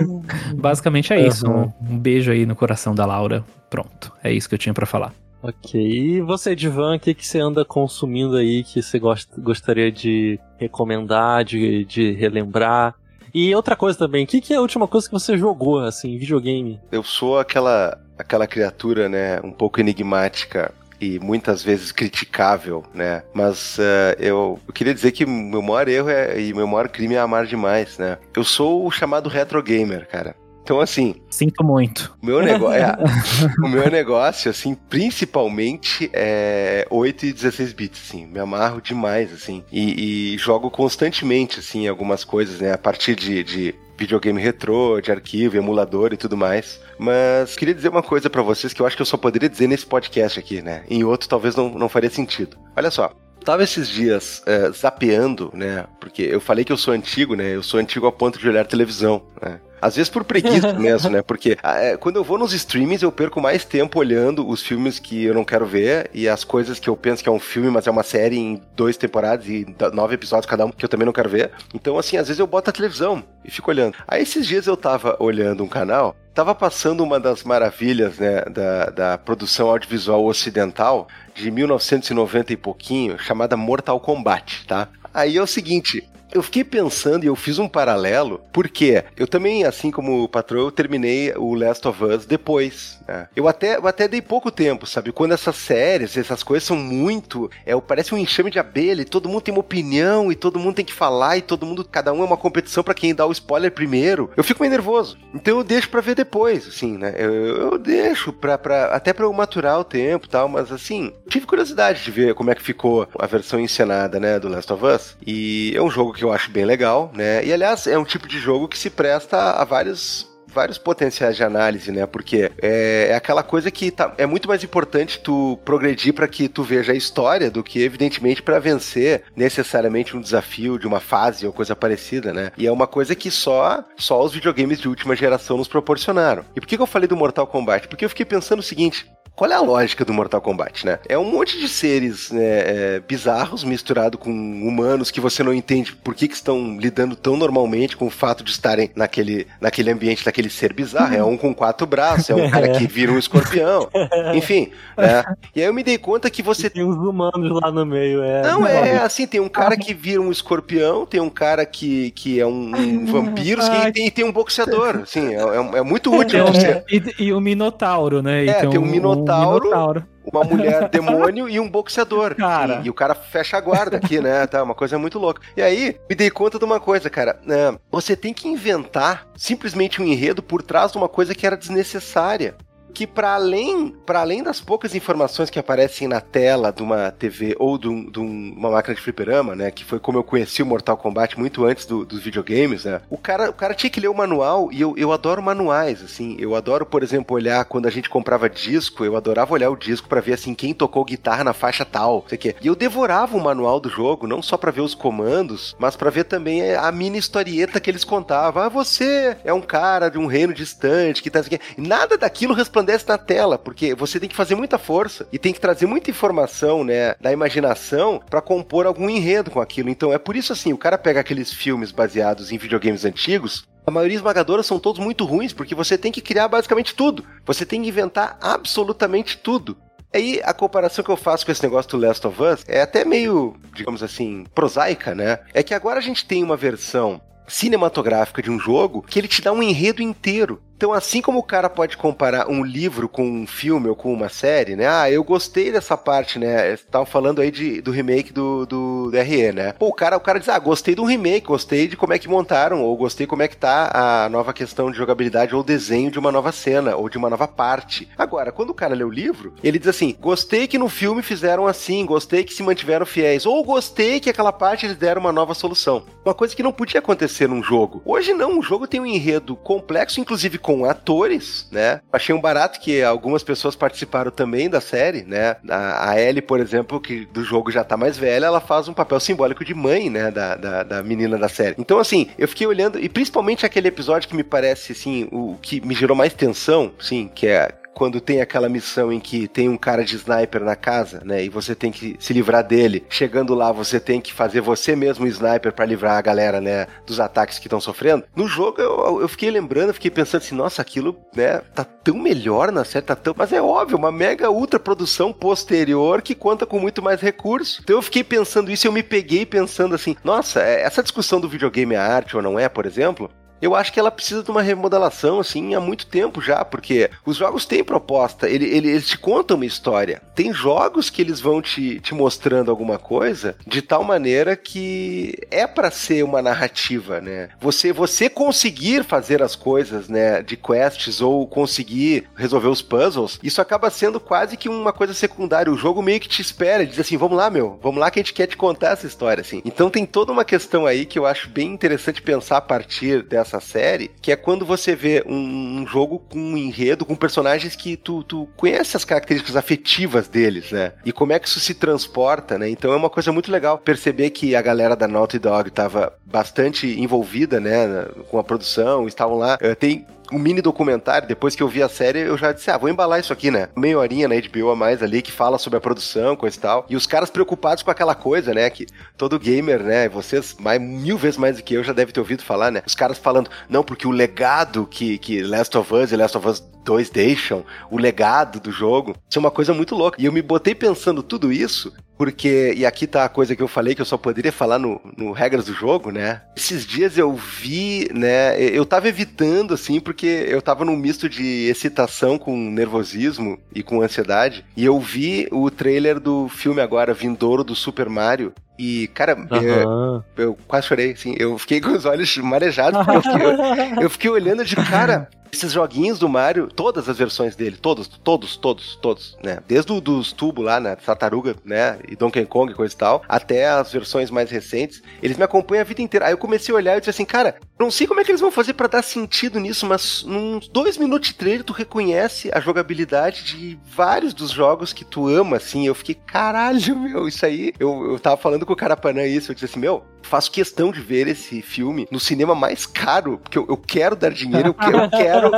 Speaker 2: Basicamente é isso. Um, um, beijo aí no coração da Laura. Pronto. É isso que eu tinha para falar.
Speaker 1: Ok. E você, Divan, o que, que você anda consumindo aí que você gosta, gostaria de recomendar, de, de relembrar? E outra coisa também, o que, que é a última coisa que você jogou, assim, videogame?
Speaker 3: Eu sou aquela, aquela criatura, né, um pouco enigmática e muitas vezes criticável, né? Mas uh, eu, eu, queria dizer que meu maior erro é, e meu maior crime é amar demais, né? Eu sou o chamado retro gamer, cara. Então, assim.
Speaker 2: Sinto muito.
Speaker 3: Meu negócio, é, o meu negócio, assim, principalmente é 8 e 16 bits, assim. Me amarro demais, assim. E, e jogo constantemente, assim, algumas coisas, né? A partir de, de videogame retrô, de arquivo, emulador e tudo mais. Mas queria dizer uma coisa para vocês que eu acho que eu só poderia dizer nesse podcast aqui, né? Em outro talvez não, não faria sentido. Olha só, tava esses dias é, zapeando, né? Porque eu falei que eu sou antigo, né? Eu sou antigo a ponto de olhar televisão, né? Às vezes por preguiça mesmo, né? Porque é, quando eu vou nos streamings, eu perco mais tempo olhando os filmes que eu não quero ver e as coisas que eu penso que é um filme, mas é uma série em dois temporadas e nove episódios cada um, que eu também não quero ver. Então, assim, às vezes eu boto a televisão e fico olhando. Aí esses dias eu tava olhando um canal Tava passando uma das maravilhas né, da, da produção audiovisual ocidental de 1990 e pouquinho, chamada Mortal Kombat, tá? Aí é o seguinte, eu fiquei pensando e eu fiz um paralelo, porque eu também, assim como o patrão, terminei o Last of Us depois. Né? Eu, até, eu até dei pouco tempo, sabe? Quando essas séries, essas coisas são muito. É, parece um enxame de abelha e todo mundo tem uma opinião e todo mundo tem que falar e todo mundo, cada um é uma competição para quem dá o spoiler primeiro. Eu fico meio nervoso. Então eu deixo para ver depois, assim, né? Eu, eu deixo pra, pra, até pra eu maturar o tempo e tal, mas assim, tive curiosidade de ver como é que ficou a versão encenada, né, do Last of Us. E é um jogo que que eu acho bem legal, né? E aliás, é um tipo de jogo que se presta a vários vários potenciais de análise, né? Porque é, é aquela coisa que tá, é muito mais importante tu progredir para que tu veja a história do que, evidentemente, para vencer necessariamente um desafio de uma fase ou coisa parecida, né? E é uma coisa que só, só os videogames de última geração nos proporcionaram. E por que, que eu falei do Mortal Kombat? Porque eu fiquei pensando o seguinte: qual é a lógica do Mortal Kombat, né? É um monte de seres né, é, bizarros misturado com humanos que você não entende por que, que estão lidando tão normalmente com o fato de estarem naquele, naquele ambiente daquele ser bizarro. É um com quatro braços, é um cara que vira um escorpião. Enfim, né? E aí eu me dei conta que você.
Speaker 1: Tem uns humanos lá no meio, é.
Speaker 3: Não, é assim, tem um cara que vira um escorpião, tem um cara que, que é um, um vampiro e tem, tem um boxeador. Assim, é, é, é muito útil.
Speaker 2: É, e, e o Minotauro, né?
Speaker 3: E é, tem um Minotauro minotauro, minotauro. uma mulher demônio e um boxeador. Cara. E, e, o cara fecha a guarda aqui, né? Tá, uma coisa muito louca. E aí, me dei conta de uma coisa, cara. Né? Você tem que inventar simplesmente um enredo por trás de uma coisa que era desnecessária que para além, além das poucas informações que aparecem na tela de uma TV ou de, um, de uma máquina de fliperama, né, que foi como eu conheci o Mortal Kombat muito antes do, dos videogames, né, o cara, o cara tinha que ler o manual e eu, eu adoro manuais, assim, eu adoro, por exemplo, olhar quando a gente comprava disco, eu adorava olhar o disco para ver, assim, quem tocou guitarra na faixa tal, sei que. E eu devorava o manual do jogo, não só para ver os comandos, mas para ver também a mini historieta que eles contavam. Ah, você é um cara de um reino distante que tá nada daquilo resplandece resplandece na tela, porque você tem que fazer muita força e tem que trazer muita informação, né, da imaginação para compor algum enredo com aquilo. Então é por isso assim, o cara pega aqueles filmes baseados em videogames antigos, a maioria esmagadora são todos muito ruins, porque você tem que criar basicamente tudo. Você tem que inventar absolutamente tudo. Aí a comparação que eu faço com esse negócio do Last of Us é até meio, digamos assim, prosaica, né? É que agora a gente tem uma versão cinematográfica de um jogo que ele te dá um enredo inteiro. Então, assim como o cara pode comparar um livro com um filme ou com uma série, né? Ah, eu gostei dessa parte, né? Estavam falando aí de, do remake do, do DRE, né? Pô, o cara, o cara diz, ah, gostei do remake, gostei de como é que montaram, ou gostei como é que tá a nova questão de jogabilidade ou desenho de uma nova cena, ou de uma nova parte. Agora, quando o cara lê o livro, ele diz assim, gostei que no filme fizeram assim, gostei que se mantiveram fiéis, ou gostei que aquela parte eles deram uma nova solução. Uma coisa que não podia acontecer num jogo. Hoje não, o jogo tem um enredo complexo, inclusive com atores, né? Achei um barato que algumas pessoas participaram também da série, né? A, a Ellie, por exemplo, que do jogo já tá mais velha, ela faz um papel simbólico de mãe, né? Da, da, da menina da série. Então, assim, eu fiquei olhando, e principalmente aquele episódio que me parece, assim, o que me gerou mais tensão, sim, que é quando tem aquela missão em que tem um cara de sniper na casa, né? E você tem que se livrar dele. Chegando lá, você tem que fazer você mesmo sniper para livrar a galera, né? Dos ataques que estão sofrendo. No jogo, eu, eu fiquei lembrando, fiquei pensando assim, nossa, aquilo, né? Tá tão melhor na série, tá tão. Mas é óbvio, uma mega ultra produção posterior que conta com muito mais recursos. Então eu fiquei pensando isso eu me peguei pensando assim, nossa, é, essa discussão do videogame é arte ou não é, por exemplo, eu acho que ela precisa de uma remodelação, assim, há muito tempo já, porque os jogos têm proposta, ele, ele, eles te contam uma história. Tem jogos que eles vão te, te mostrando alguma coisa de tal maneira que é para ser uma narrativa, né? Você, você conseguir fazer as coisas, né, de quests ou conseguir resolver os puzzles, isso acaba sendo quase que uma coisa secundária. O jogo meio que te espera, diz assim, vamos lá, meu, vamos lá que a gente quer te contar essa história, assim. Então tem toda uma questão aí que eu acho bem interessante pensar a partir dessa série, que é quando você vê um, um jogo com um enredo, com personagens que tu, tu conhece as características afetivas deles, né? E como é que isso se transporta, né? Então é uma coisa muito legal perceber que a galera da Naughty Dog estava bastante envolvida, né, com a produção, estavam lá. Eh, tem um mini documentário, depois que eu vi a série, eu já disse, ah, vou embalar isso aqui, né? Meia horinha na HBO a mais ali, que fala sobre a produção, coisa e tal. E os caras preocupados com aquela coisa, né? Que todo gamer, né? Vocês, mais, mil vezes mais do que eu, já deve ter ouvido falar, né? Os caras falando, não, porque o legado que, que Last of Us e Last of Us 2 deixam, o legado do jogo, isso é uma coisa muito louca. E eu me botei pensando tudo isso porque, e aqui tá a coisa que eu falei que eu só poderia falar no, no regras do jogo, né? Esses dias eu vi, né? Eu tava evitando, assim, porque eu tava num misto de excitação com nervosismo e com ansiedade. E eu vi o trailer do filme agora, Vindouro do Super Mario. E, cara, uhum. eu, eu, quase chorei, assim. Eu fiquei com os olhos marejados, porque eu fiquei, eu, eu fiquei olhando de cara esses joguinhos do Mario, todas as versões dele, todos, todos, todos, todos, né? Desde o dos tubos lá, né? Tartaruga, né? E Donkey Kong coisa e tal, até as versões mais recentes, eles me acompanham a vida inteira. Aí eu comecei a olhar e disse assim, cara, não sei como é que eles vão fazer para dar sentido nisso, mas uns dois minutos de trailer tu reconhece a jogabilidade de vários dos jogos que tu ama, assim. Eu fiquei, caralho, meu, isso aí. Eu, eu tava falando com o Carapanã isso, eu disse assim, meu, faço questão de ver esse filme no cinema mais caro, porque eu, eu quero dar dinheiro, eu quero, eu quero,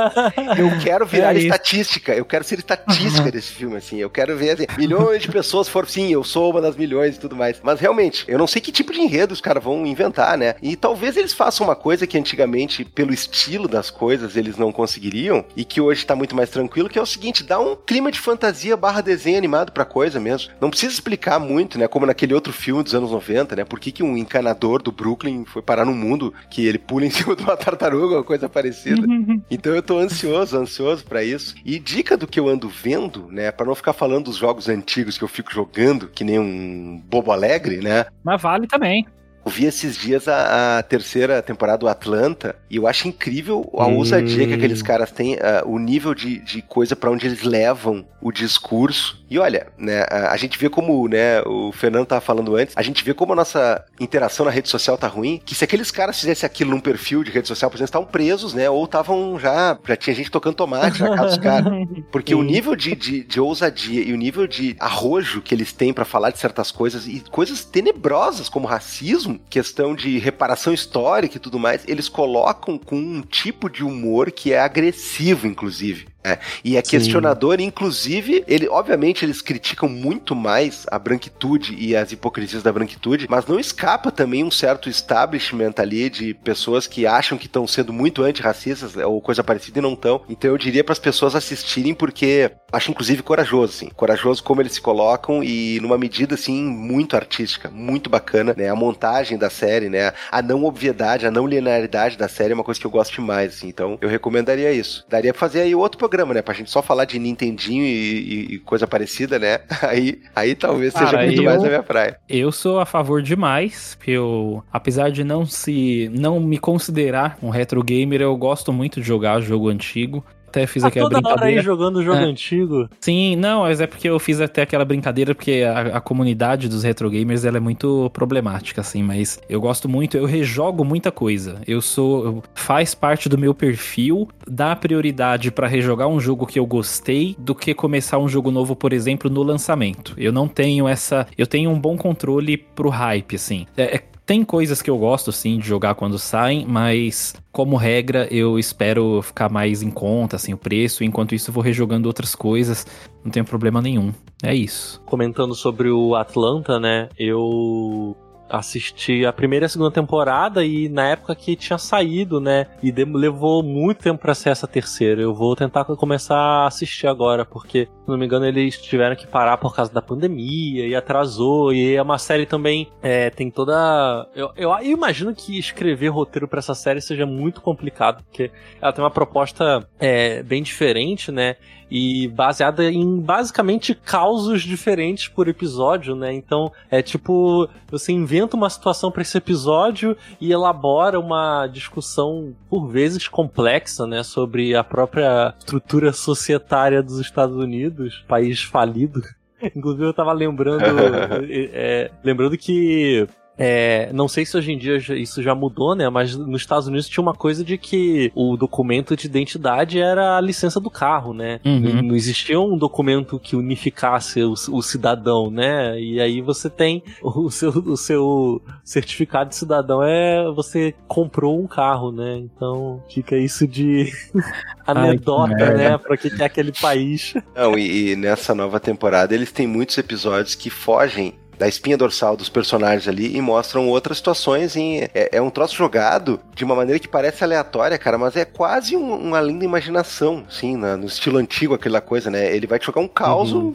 Speaker 3: eu quero virar é estatística, eu quero ser estatística desse filme, assim, eu quero ver assim, milhões de pessoas for sim, eu sou uma das milhões e tudo mais. Mas realmente, eu não sei que tipo de enredo os caras vão inventar, né? E talvez eles façam uma coisa que antigamente, pelo estilo das coisas, eles não conseguiriam, e que hoje tá muito mais tranquilo, que é o seguinte, dá um clima de fantasia barra desenho animado pra coisa mesmo. Não precisa explicar muito, né? Como naquele outro filme dos anos 90, né? Por que, que um do Brooklyn foi parar no mundo que ele pula em cima de uma tartaruga ou coisa parecida. Então eu tô ansioso, ansioso para isso. E dica do que eu ando vendo, né, para não ficar falando dos jogos antigos que eu fico jogando, que nem um bobo alegre, né?
Speaker 2: Mas vale também.
Speaker 3: Eu vi esses dias a, a, terceira temporada do Atlanta e eu acho incrível a ousadia hum. que aqueles caras têm, uh, o nível de, de coisa para onde eles levam o discurso. E olha, né, a, a, gente vê como, né, o Fernando tava falando antes, a gente vê como a nossa interação na rede social tá ruim, que se aqueles caras fizessem aquilo num perfil de rede social, por exemplo, estavam presos, né, ou estavam já, já tinha gente tocando tomate na casa dos caras. Porque Sim. o nível de, de, de, ousadia e o nível de arrojo que eles têm para falar de certas coisas e coisas tenebrosas como racismo, questão de reparação histórica e tudo mais, eles colocam com um tipo de humor que é agressivo, inclusive. É, e é questionador, Sim. inclusive, ele, obviamente, eles criticam muito mais a branquitude e as hipocrisias da branquitude, mas não escapa também um certo establishment ali de pessoas que acham que estão sendo muito antirracistas ou coisa parecida e não estão. Então eu diria para as pessoas assistirem porque acho inclusive corajoso, assim, corajoso como eles se colocam e numa medida assim muito artística, muito bacana, né? A montagem da série, né? A não obviedade, a não linearidade da série é uma coisa que eu gosto demais, assim. Então eu recomendaria isso. Daria pra fazer aí outro programa programa, né? Pra gente só falar de Nintendinho e, e coisa parecida, né? Aí, aí talvez Cara, seja muito eu, mais a minha praia.
Speaker 2: Eu sou a favor demais, eu, apesar de não se não me considerar um retro gamer, eu gosto muito de jogar jogo antigo até fiz tá aquela toda brincadeira. hora aí
Speaker 1: jogando jogo é. antigo.
Speaker 2: Sim, não, mas é porque eu fiz até aquela brincadeira, porque a, a, comunidade dos retro gamers ela é muito problemática, assim, mas eu gosto muito, eu rejogo muita coisa. Eu sou. Eu, faz parte do meu perfil dar prioridade para rejogar um jogo que eu gostei do que começar um jogo novo, por exemplo, no lançamento. Eu não tenho essa. Eu tenho um bom controle pro hype, assim. É, é tem coisas que eu gosto, sim, de jogar quando saem, mas como regra eu espero ficar mais em conta, assim, o preço. Enquanto isso, eu vou rejogando outras coisas, não tem problema nenhum. É isso.
Speaker 1: Comentando sobre o Atlanta, né? Eu assisti a primeira e a segunda temporada e na época que tinha saído, né? E levou muito tempo para ser essa terceira. Eu vou tentar começar a assistir agora, porque, se não me engano, eles tiveram que parar por causa da pandemia e atrasou. E é uma série também é, tem toda. Eu, eu, eu, imagino que escrever roteiro para essa série seja muito complicado, porque ela tem uma proposta é, bem diferente, né? E baseada em basicamente causos diferentes por episódio, né? Então é tipo você inventa uma situação para esse episódio e elabora uma discussão por vezes complexa, né, sobre a própria estrutura societária dos Estados Unidos, país falido. Inclusive eu tava lembrando, é, é, lembrando que é, não sei se hoje em dia isso já mudou, né? Mas nos Estados Unidos tinha uma coisa de que o documento de identidade era a licença do carro, né? Uhum. Não existia um documento que unificasse o, o, cidadão, né? E aí você tem o seu, o seu certificado de cidadão é você comprou um carro, né? Então fica isso de anedota, Ai, né? Pra que é aquele país.
Speaker 3: Não, e, e nessa nova temporada eles têm muitos episódios que fogem da espinha dorsal dos personagens ali e mostram outras situações em. É, é um troço jogado de uma maneira que parece aleatória, cara, mas é quase um, uma linda imaginação, sim, no estilo antigo, aquela coisa, né? Ele vai te jogar um caos. Uhum.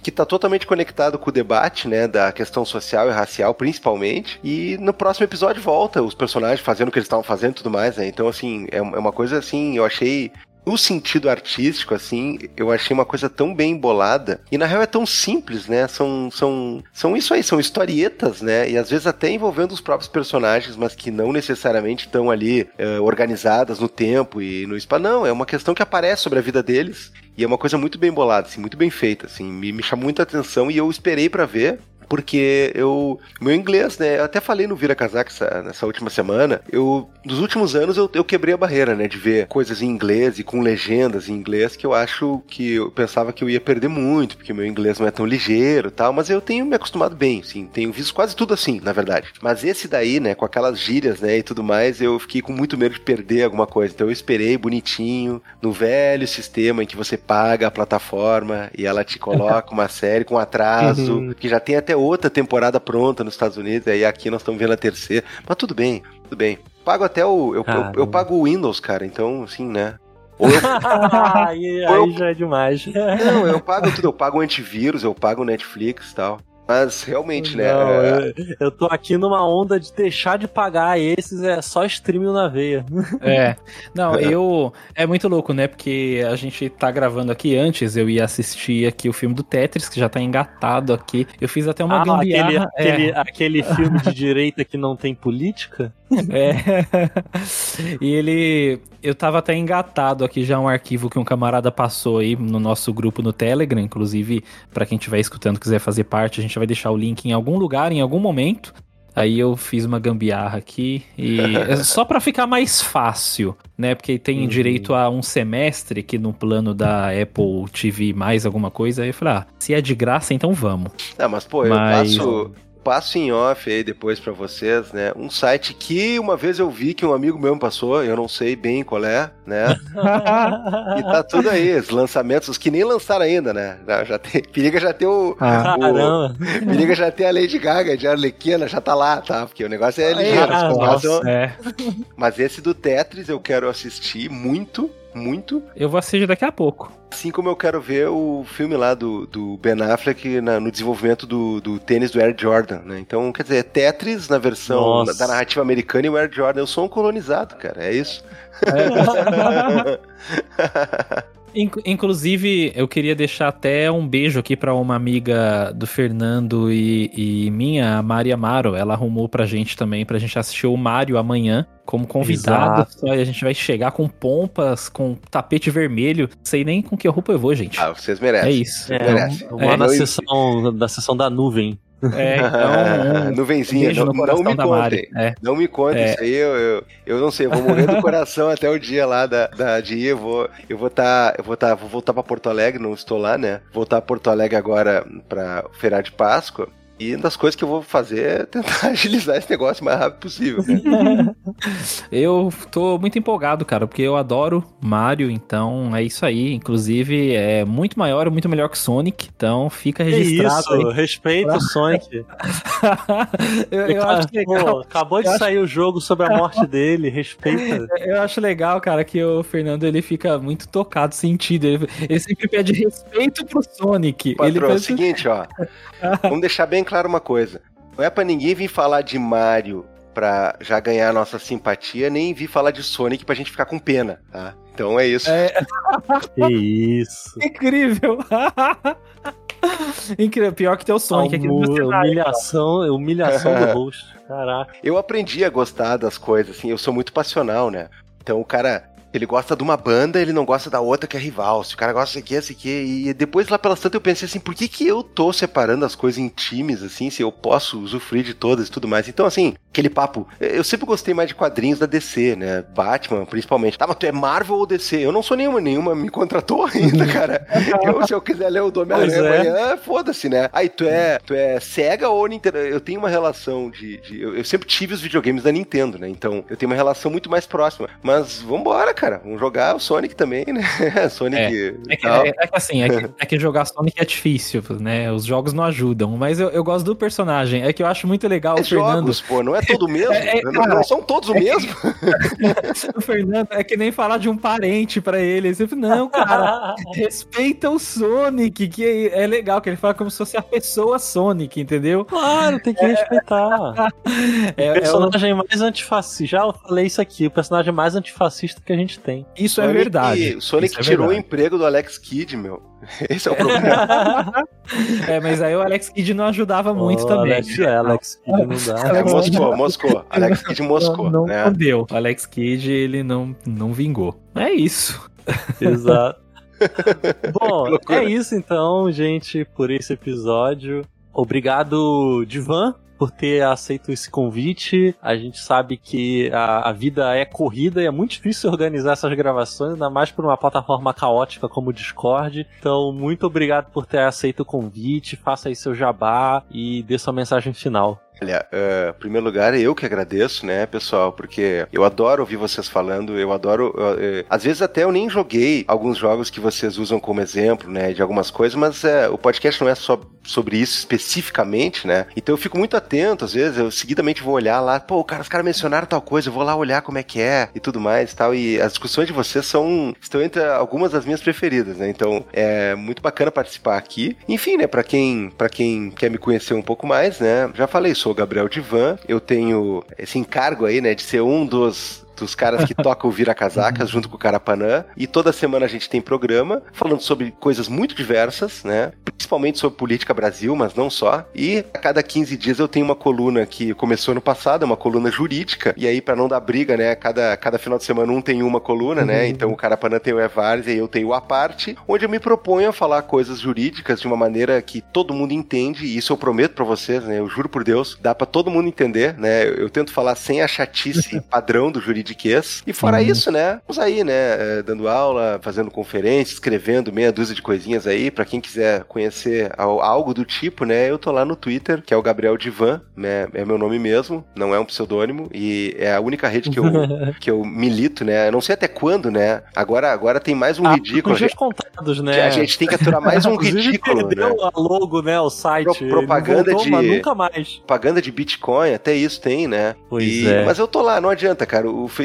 Speaker 3: Que está totalmente conectado com o debate, né, da questão social e racial, principalmente. E no próximo episódio volta os personagens fazendo o que eles estavam fazendo e tudo mais, né? Então, assim, é, é uma coisa assim, eu achei no sentido artístico, assim, eu achei uma coisa tão bem embolada. E na real é tão simples, né? São, são, são isso aí, são historietas, né? E às vezes até envolvendo os próprios personagens, mas que não necessariamente estão ali é, organizadas no tempo e no espaço. Não, é uma questão que aparece sobre a vida deles. E é uma coisa muito bem bolada, assim, muito bem feita, assim, me, me chamou muita atenção e eu esperei para ver porque eu. Meu inglês, né? Eu até falei no Vira Casaca nessa última semana. Eu, nos últimos anos, eu, eu quebrei a barreira, né? De ver coisas em inglês e com legendas em inglês que eu acho que eu pensava que eu ia perder muito, porque meu inglês não é tão ligeiro tal, mas eu tenho me acostumado bem, sim. Tenho visto quase tudo assim, na verdade. Mas esse daí, né, com aquelas gírias, né, e tudo mais, eu fiquei com muito medo de perder alguma coisa. Então eu esperei bonitinho, no velho sistema em que você paga a plataforma e ela te coloca uma série com atraso, uhum. que já tem até outra temporada pronta nos Estados Unidos, aí aqui nós estamos vendo a terceira. Mas tudo bem, tudo bem. Pago até o. Eu, eu, eu, pago o Windows, cara, então, assim, né?
Speaker 1: Ou eu, aí, aí eu, já é demais.
Speaker 3: Não, eu pago tudo, eu pago o antivírus, eu pago o Netflix e tal. Mas realmente, né?
Speaker 1: Não, é... eu, eu tô aqui numa onda de deixar de pagar esses, é só streaming na veia.
Speaker 2: É. Não, eu. É muito louco, né? Porque a gente tá gravando aqui antes, eu ia assistir aqui o filme do Tetris, que já tá engatado aqui. Eu fiz até uma ah, gambiarra.
Speaker 1: Aquele, é. aquele, aquele filme de direita que não tem política?
Speaker 2: É. e ele. Eu tava até engatado aqui já um arquivo que um camarada passou aí no nosso grupo no Telegram, inclusive, para quem estiver escutando quiser fazer parte, a gente vai deixar o link em algum lugar, em algum momento. Aí eu fiz uma gambiarra aqui e é só para ficar mais fácil, né? Porque tem uhum. direito a um semestre que no plano da Apple TV mais alguma coisa. Aí eu falei, ah, se é de graça, então vamos.
Speaker 3: Ah, mas pô, mas... eu passo passo em off aí depois para vocês, né? Um site que uma vez eu vi que um amigo meu me passou, eu não sei bem qual é, né? e tá tudo aí, os lançamentos, os que nem lançaram ainda, né? Já, já tem, periga já ter o,
Speaker 1: ah, o
Speaker 3: periga já ter a Lady Gaga de Arlequina, já tá lá, tá? Porque o negócio é ligeiro, ah, nossa, é. Mas esse do Tetris eu quero assistir muito, muito.
Speaker 2: Eu vou assistir daqui a pouco.
Speaker 3: Assim como eu quero ver o filme lá do, do Ben Affleck na, no desenvolvimento do, do tênis do Air Jordan, né? Então, quer dizer, é Tetris na versão da, da, narrativa americana e o Air Jordan. Eu sou um colonizado, cara, é isso. É.
Speaker 2: Inclusive, eu queria deixar até um beijo aqui para uma amiga do Fernando e, e, minha, a Maria Amaro. Ela arrumou pra gente também, pra gente assistir o Mario amanhã como convidado. Só, a gente vai chegar com pompas, com tapete vermelho. Sei nem com que roupa eu vou, gente.
Speaker 3: Ah, vocês merecem.
Speaker 2: É isso.
Speaker 1: É, merecem. Uma é. da, sessão, da sessão da nuvem.
Speaker 2: É, então.
Speaker 3: Um Nuvenzinha, não, não, me contem. É. Não me contem é. isso aí, eu, eu, eu, não sei, eu vou morrer do coração até o dia lá da, da de ir. Eu vou eu vou tá, eu vou tá, vou voltar para Porto Alegre, não estou lá, né? Voltar a Porto Alegre agora para feriado de Páscoa. E uma das coisas que eu vou fazer é tentar agilizar esse negócio o mais rápido possível.
Speaker 2: eu tô muito empolgado, cara, porque eu adoro Mario, então é isso aí. Inclusive, é muito maior, muito melhor que Sonic, então fica registrado.
Speaker 1: isso, aí. respeita o Sonic. eu, eu acho legal. Pô, acabou de eu sair acho... o jogo sobre a morte dele, respeita.
Speaker 2: Eu acho legal, cara, que o Fernando ele fica muito tocado, sentido. Ele, ele sempre pede respeito pro Sonic.
Speaker 3: Patrão,
Speaker 2: ele
Speaker 3: é o seguinte, ó. Vamos deixar bem claro uma coisa. Não é para ninguém vir falar de Mario pra já ganhar a nossa simpatia, nem vir falar de Sonic pra gente ficar com pena, tá? Então é isso. É...
Speaker 1: que isso.
Speaker 2: Incrível. Incrível. Pior que ter o Sonic aqui no
Speaker 1: cenário, Humilhação, humilhação do host. Caraca.
Speaker 3: Eu aprendi a gostar das coisas, assim, eu sou muito passional, né? Então o cara ele gosta de uma banda, ele não gosta da outra que é rival. Se o cara gosta aqui, esse aqui. E depois lá pelas tantas eu pensei assim, por que que eu tô separando as coisas em times, assim, se eu posso usufruir de todas e tudo mais? Então, assim, aquele papo. Eu sempre gostei mais de quadrinhos da DC, né? Batman, principalmente. Tá, mas tu é Marvel ou DC? Eu não sou nenhuma, nenhuma me contratou ainda, cara. eu, se eu quiser ler o do Homem-Aranha é. amanhã, foda-se, né? Aí tu é, tu é Sega ou Nintendo? Eu tenho uma relação de. de eu, eu, sempre tive os videogames da Nintendo, né? Então eu tenho uma relação muito mais próxima. Mas vambora, cara cara. Vamos jogar o Sonic também, né? Sonic.
Speaker 2: É, é, que, é, é que, assim, é que, é que, jogar Sonic é difícil, né? Os jogos não ajudam. Mas eu, eu gosto do personagem. É que eu acho muito legal
Speaker 3: é
Speaker 2: o Fernando.
Speaker 3: Jogos, pô, não é todo mesmo. É, é, não, não, são todos o mesmo.
Speaker 2: o Fernando é que nem falar de um parente pra ele. Você não, cara, respeita o Sonic, que é legal, que ele fala como se fosse a pessoa Sonic, entendeu?
Speaker 1: Claro, tem que respeitar. É, o personagem mais antifascista. Já eu falei isso aqui, o personagem mais antifascista que a gente gente tem.
Speaker 2: Isso é Sonic, é verdade.
Speaker 3: O Sonic
Speaker 2: é
Speaker 3: tirou verdade. o emprego do Alex Kidd, meu. Esse é o problema.
Speaker 2: é, mas aí o Alex Kidd não ajudava muito oh, também.
Speaker 1: Alex, é, Alex Kidd não dá.
Speaker 3: É, moscou, moscou. Alex Kidd moscou.
Speaker 2: Não,
Speaker 3: né?
Speaker 2: não deu. Alex Kidd, ele não, não vingou. É isso.
Speaker 1: Exato. Bom, é isso então, gente, por esse episódio. Obrigado, Divan, por ter aceito esse convite. A gente sabe que a, a, vida é corrida e é muito difícil organizar essas gravações, ainda mais por uma plataforma caótica como o Discord. Então, muito obrigado por ter aceito o convite. Faça aí seu jabá e dê sua mensagem final.
Speaker 3: Olha, uh, em primeiro lugar, eu que agradeço, né, pessoal, porque eu adoro ouvir vocês falando, eu adoro. Uh, uh, às vezes até eu nem joguei alguns jogos que vocês usam como exemplo, né, de algumas coisas, mas o podcast não é só sobre isso especificamente, né? Então eu fico muito atento, às vezes, eu seguidamente vou olhar lá, pô, cara, os caras mencionaram tal coisa, eu vou lá olhar como é que é e tudo mais tal. E as discussões de vocês são estão entre algumas das minhas preferidas, né? Então é muito bacana participar aqui. Enfim, né, para quem para quem quer me conhecer um pouco mais, né? Já falei, sou Gabriel Divan, eu tenho esse encargo aí, né, de ser um dos dos caras que tocam o Vira Casacas junto com o Carapanã. E toda semana a gente tem programa falando sobre coisas muito diversas, né? Principalmente sobre política Brasil, mas não só. E a cada 15 dias eu tenho uma coluna que começou no passado, é uma coluna jurídica. E aí, para não dar briga, né? Cada, cada final de semana um tem uma coluna, né? Uhum. Então o Carapanã tem o Evares e eu tenho o A Parte, onde eu me proponho a falar coisas jurídicas de uma maneira que todo mundo entende. E isso eu prometo para vocês, né? Eu juro por Deus, dá para todo mundo entender, né? Eu, eu tento falar sem a chatice padrão do jurídico E fora uhum. isso, né? Vamos aí, né? É, dando aula, fazendo conferência, escrevendo meia dúzia de coisinhas aí. para quem quiser conhecer algo do tipo, né? Eu tô lá no Twitter, que é o Gabriel Divan, né? É meu nome mesmo, não é um pseudônimo. E é a única rede que eu, que eu milito, né? Eu não sei até quando, né? Agora, agora tem mais um ah, ridículo.
Speaker 1: Com contados, né?
Speaker 3: A gente tem que aturar mais um ridículo.
Speaker 1: Perdeu né? a logo, né? O site.
Speaker 3: Pro, propaganda voltou, de.
Speaker 1: nunca mais.
Speaker 3: Propaganda de Bitcoin, até isso tem, né?
Speaker 1: Pois e, é.
Speaker 3: Mas eu tô lá, não adianta, cara. O Facebook,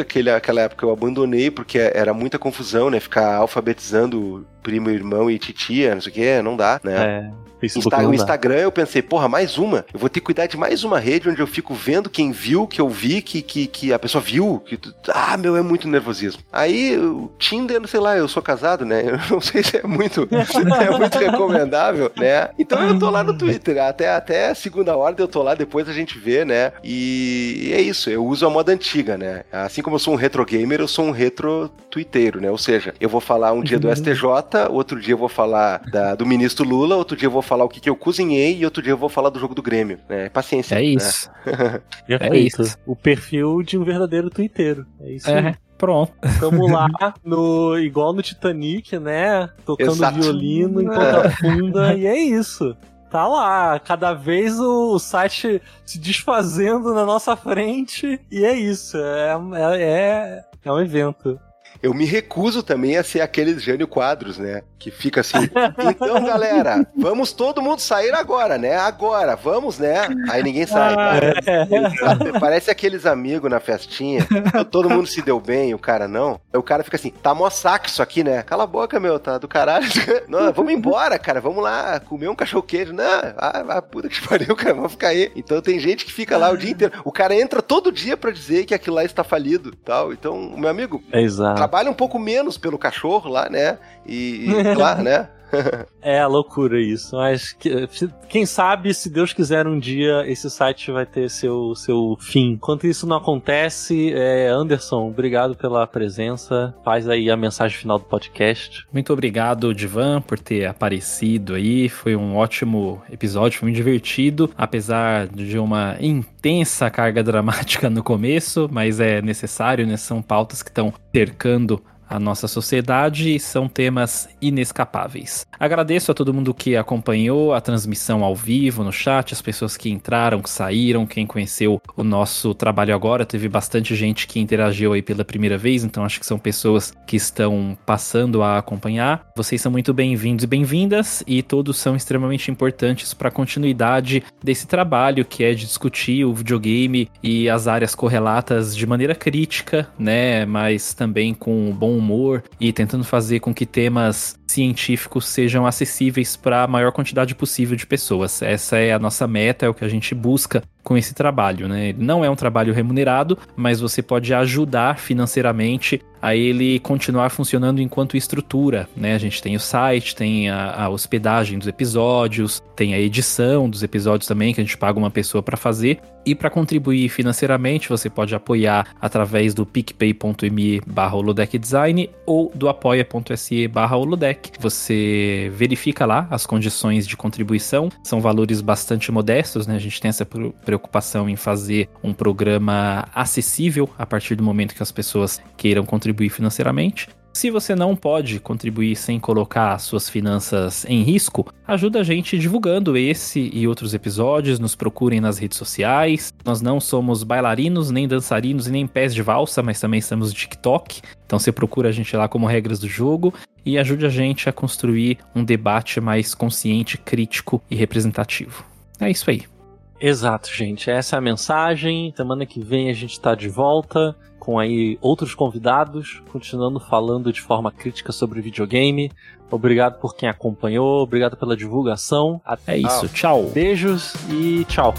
Speaker 3: aquele, aquela época eu abandonei porque era muita confusão, né? Ficar alfabetizando primo, irmão e titia, não sei o que, não dá, né? É. Insta o Instagram, eu pensei, porra, mais uma. Eu vou ter que cuidar de mais uma rede onde eu fico vendo quem viu, que eu vi, que, que, que a pessoa viu. Que, ah, meu, é muito nervosismo. Aí, o Tinder, sei lá, eu sou casado, né? Eu não sei se é muito, é muito recomendável, né? Então eu tô lá no Twitter. Até, até segunda ordem eu tô lá, depois a gente vê, né? E é isso, eu uso a moda antiga, né? Assim como eu sou um retro gamer, eu sou um retro twitteiro, né? Ou seja, eu vou falar um dia do STJ, outro dia eu vou falar da, do ministro Lula, outro dia eu vou falar o que, que eu cozinhei e outro dia eu vou falar do jogo do Grêmio. É, paciência.
Speaker 2: É né? isso.
Speaker 1: é isso. O perfil de um verdadeiro twitteiro. É isso é.
Speaker 2: Aí. Pronto.
Speaker 1: Tamo lá, no, igual no Titanic, né? Tocando Exato. violino em ponta funda, e é isso. Tá lá, cada vez o, site se desfazendo na nossa frente, e é isso. É, é, é, é um evento
Speaker 3: eu me recuso também a ser aqueles Jânio Quadros, né? Que fica assim, então galera, vamos todo mundo sair agora, né? Agora, vamos, né? Aí ninguém sai. Ah, é. Parece aqueles amigos na festinha, todo mundo se deu bem, o cara não. Aí o cara fica assim, tá mó saco isso aqui, né? Cala a boca, meu, tá do caralho. Não, vamos embora, cara, vamos lá comer um cachorro queijo. Não, ah, ah, puta que pariu, cara, vamos ficar aí. Então tem gente que fica lá o dia inteiro. O cara entra todo dia para dizer que aquilo lá está falido, tal. Então, meu amigo,
Speaker 1: é exato
Speaker 3: trabalha um pouco menos pelo cachorro lá, né? E, e claro, né?
Speaker 1: é loucura isso, mas quem sabe, se Deus quiser um dia, esse site vai ter seu, seu fim. Enquanto isso não acontece, é, Anderson, obrigado pela presença. Faz aí a mensagem final do podcast.
Speaker 2: Muito obrigado, Divan, por ter aparecido aí. Foi um ótimo episódio, foi muito divertido, apesar de uma intensa carga dramática no começo, mas é necessário, né? São pautas que estão cercando a nossa sociedade são temas inescapáveis. Agradeço a todo mundo que acompanhou a transmissão ao vivo no chat, as pessoas que entraram, que saíram, quem conheceu o nosso trabalho agora. Teve bastante gente que interagiu aí pela primeira vez, então acho que são pessoas que estão passando a acompanhar. Vocês são muito bem-vindos e bem-vindas e todos são extremamente importantes para a continuidade desse trabalho que é de discutir o videogame e as áreas correlatas de maneira crítica, né, mas também com bom humor e tentando fazer com que temas científicos sejam acessíveis para a maior quantidade possível de pessoas. Essa é a nossa meta, é o que a gente busca com esse trabalho, né? Não é um trabalho remunerado, mas você pode ajudar financeiramente a ele continuar funcionando enquanto estrutura, né? A gente tem o site, tem a, a hospedagem dos episódios, tem a edição dos episódios também que a gente paga uma pessoa para fazer. E para contribuir financeiramente, você pode apoiar através do picpay.me barra holodeckdesign ou do apoia.se Você verifica lá as condições de contribuição, são valores bastante modestos, né? A gente tem essa preocupação em fazer um programa acessível a partir do momento que as pessoas queiram contribuir financeiramente. Se você não pode contribuir sem colocar suas finanças em risco, ajuda a gente divulgando esse e outros episódios, nos procurem nas redes sociais. Nós não somos bailarinos, nem dançarinos e nem pés de valsa, mas também estamos no TikTok. Então você procura a gente lá como regras do jogo e ajude a gente a construir um debate mais consciente, crítico e representativo. É isso aí.
Speaker 1: Exato, gente. Essa é a mensagem. Semana que vem a gente está de volta com aí outros convidados, continuando falando de forma crítica sobre videogame. Obrigado por quem acompanhou, obrigado pela divulgação.
Speaker 2: Até isso, tchau.
Speaker 1: Beijos e tchau.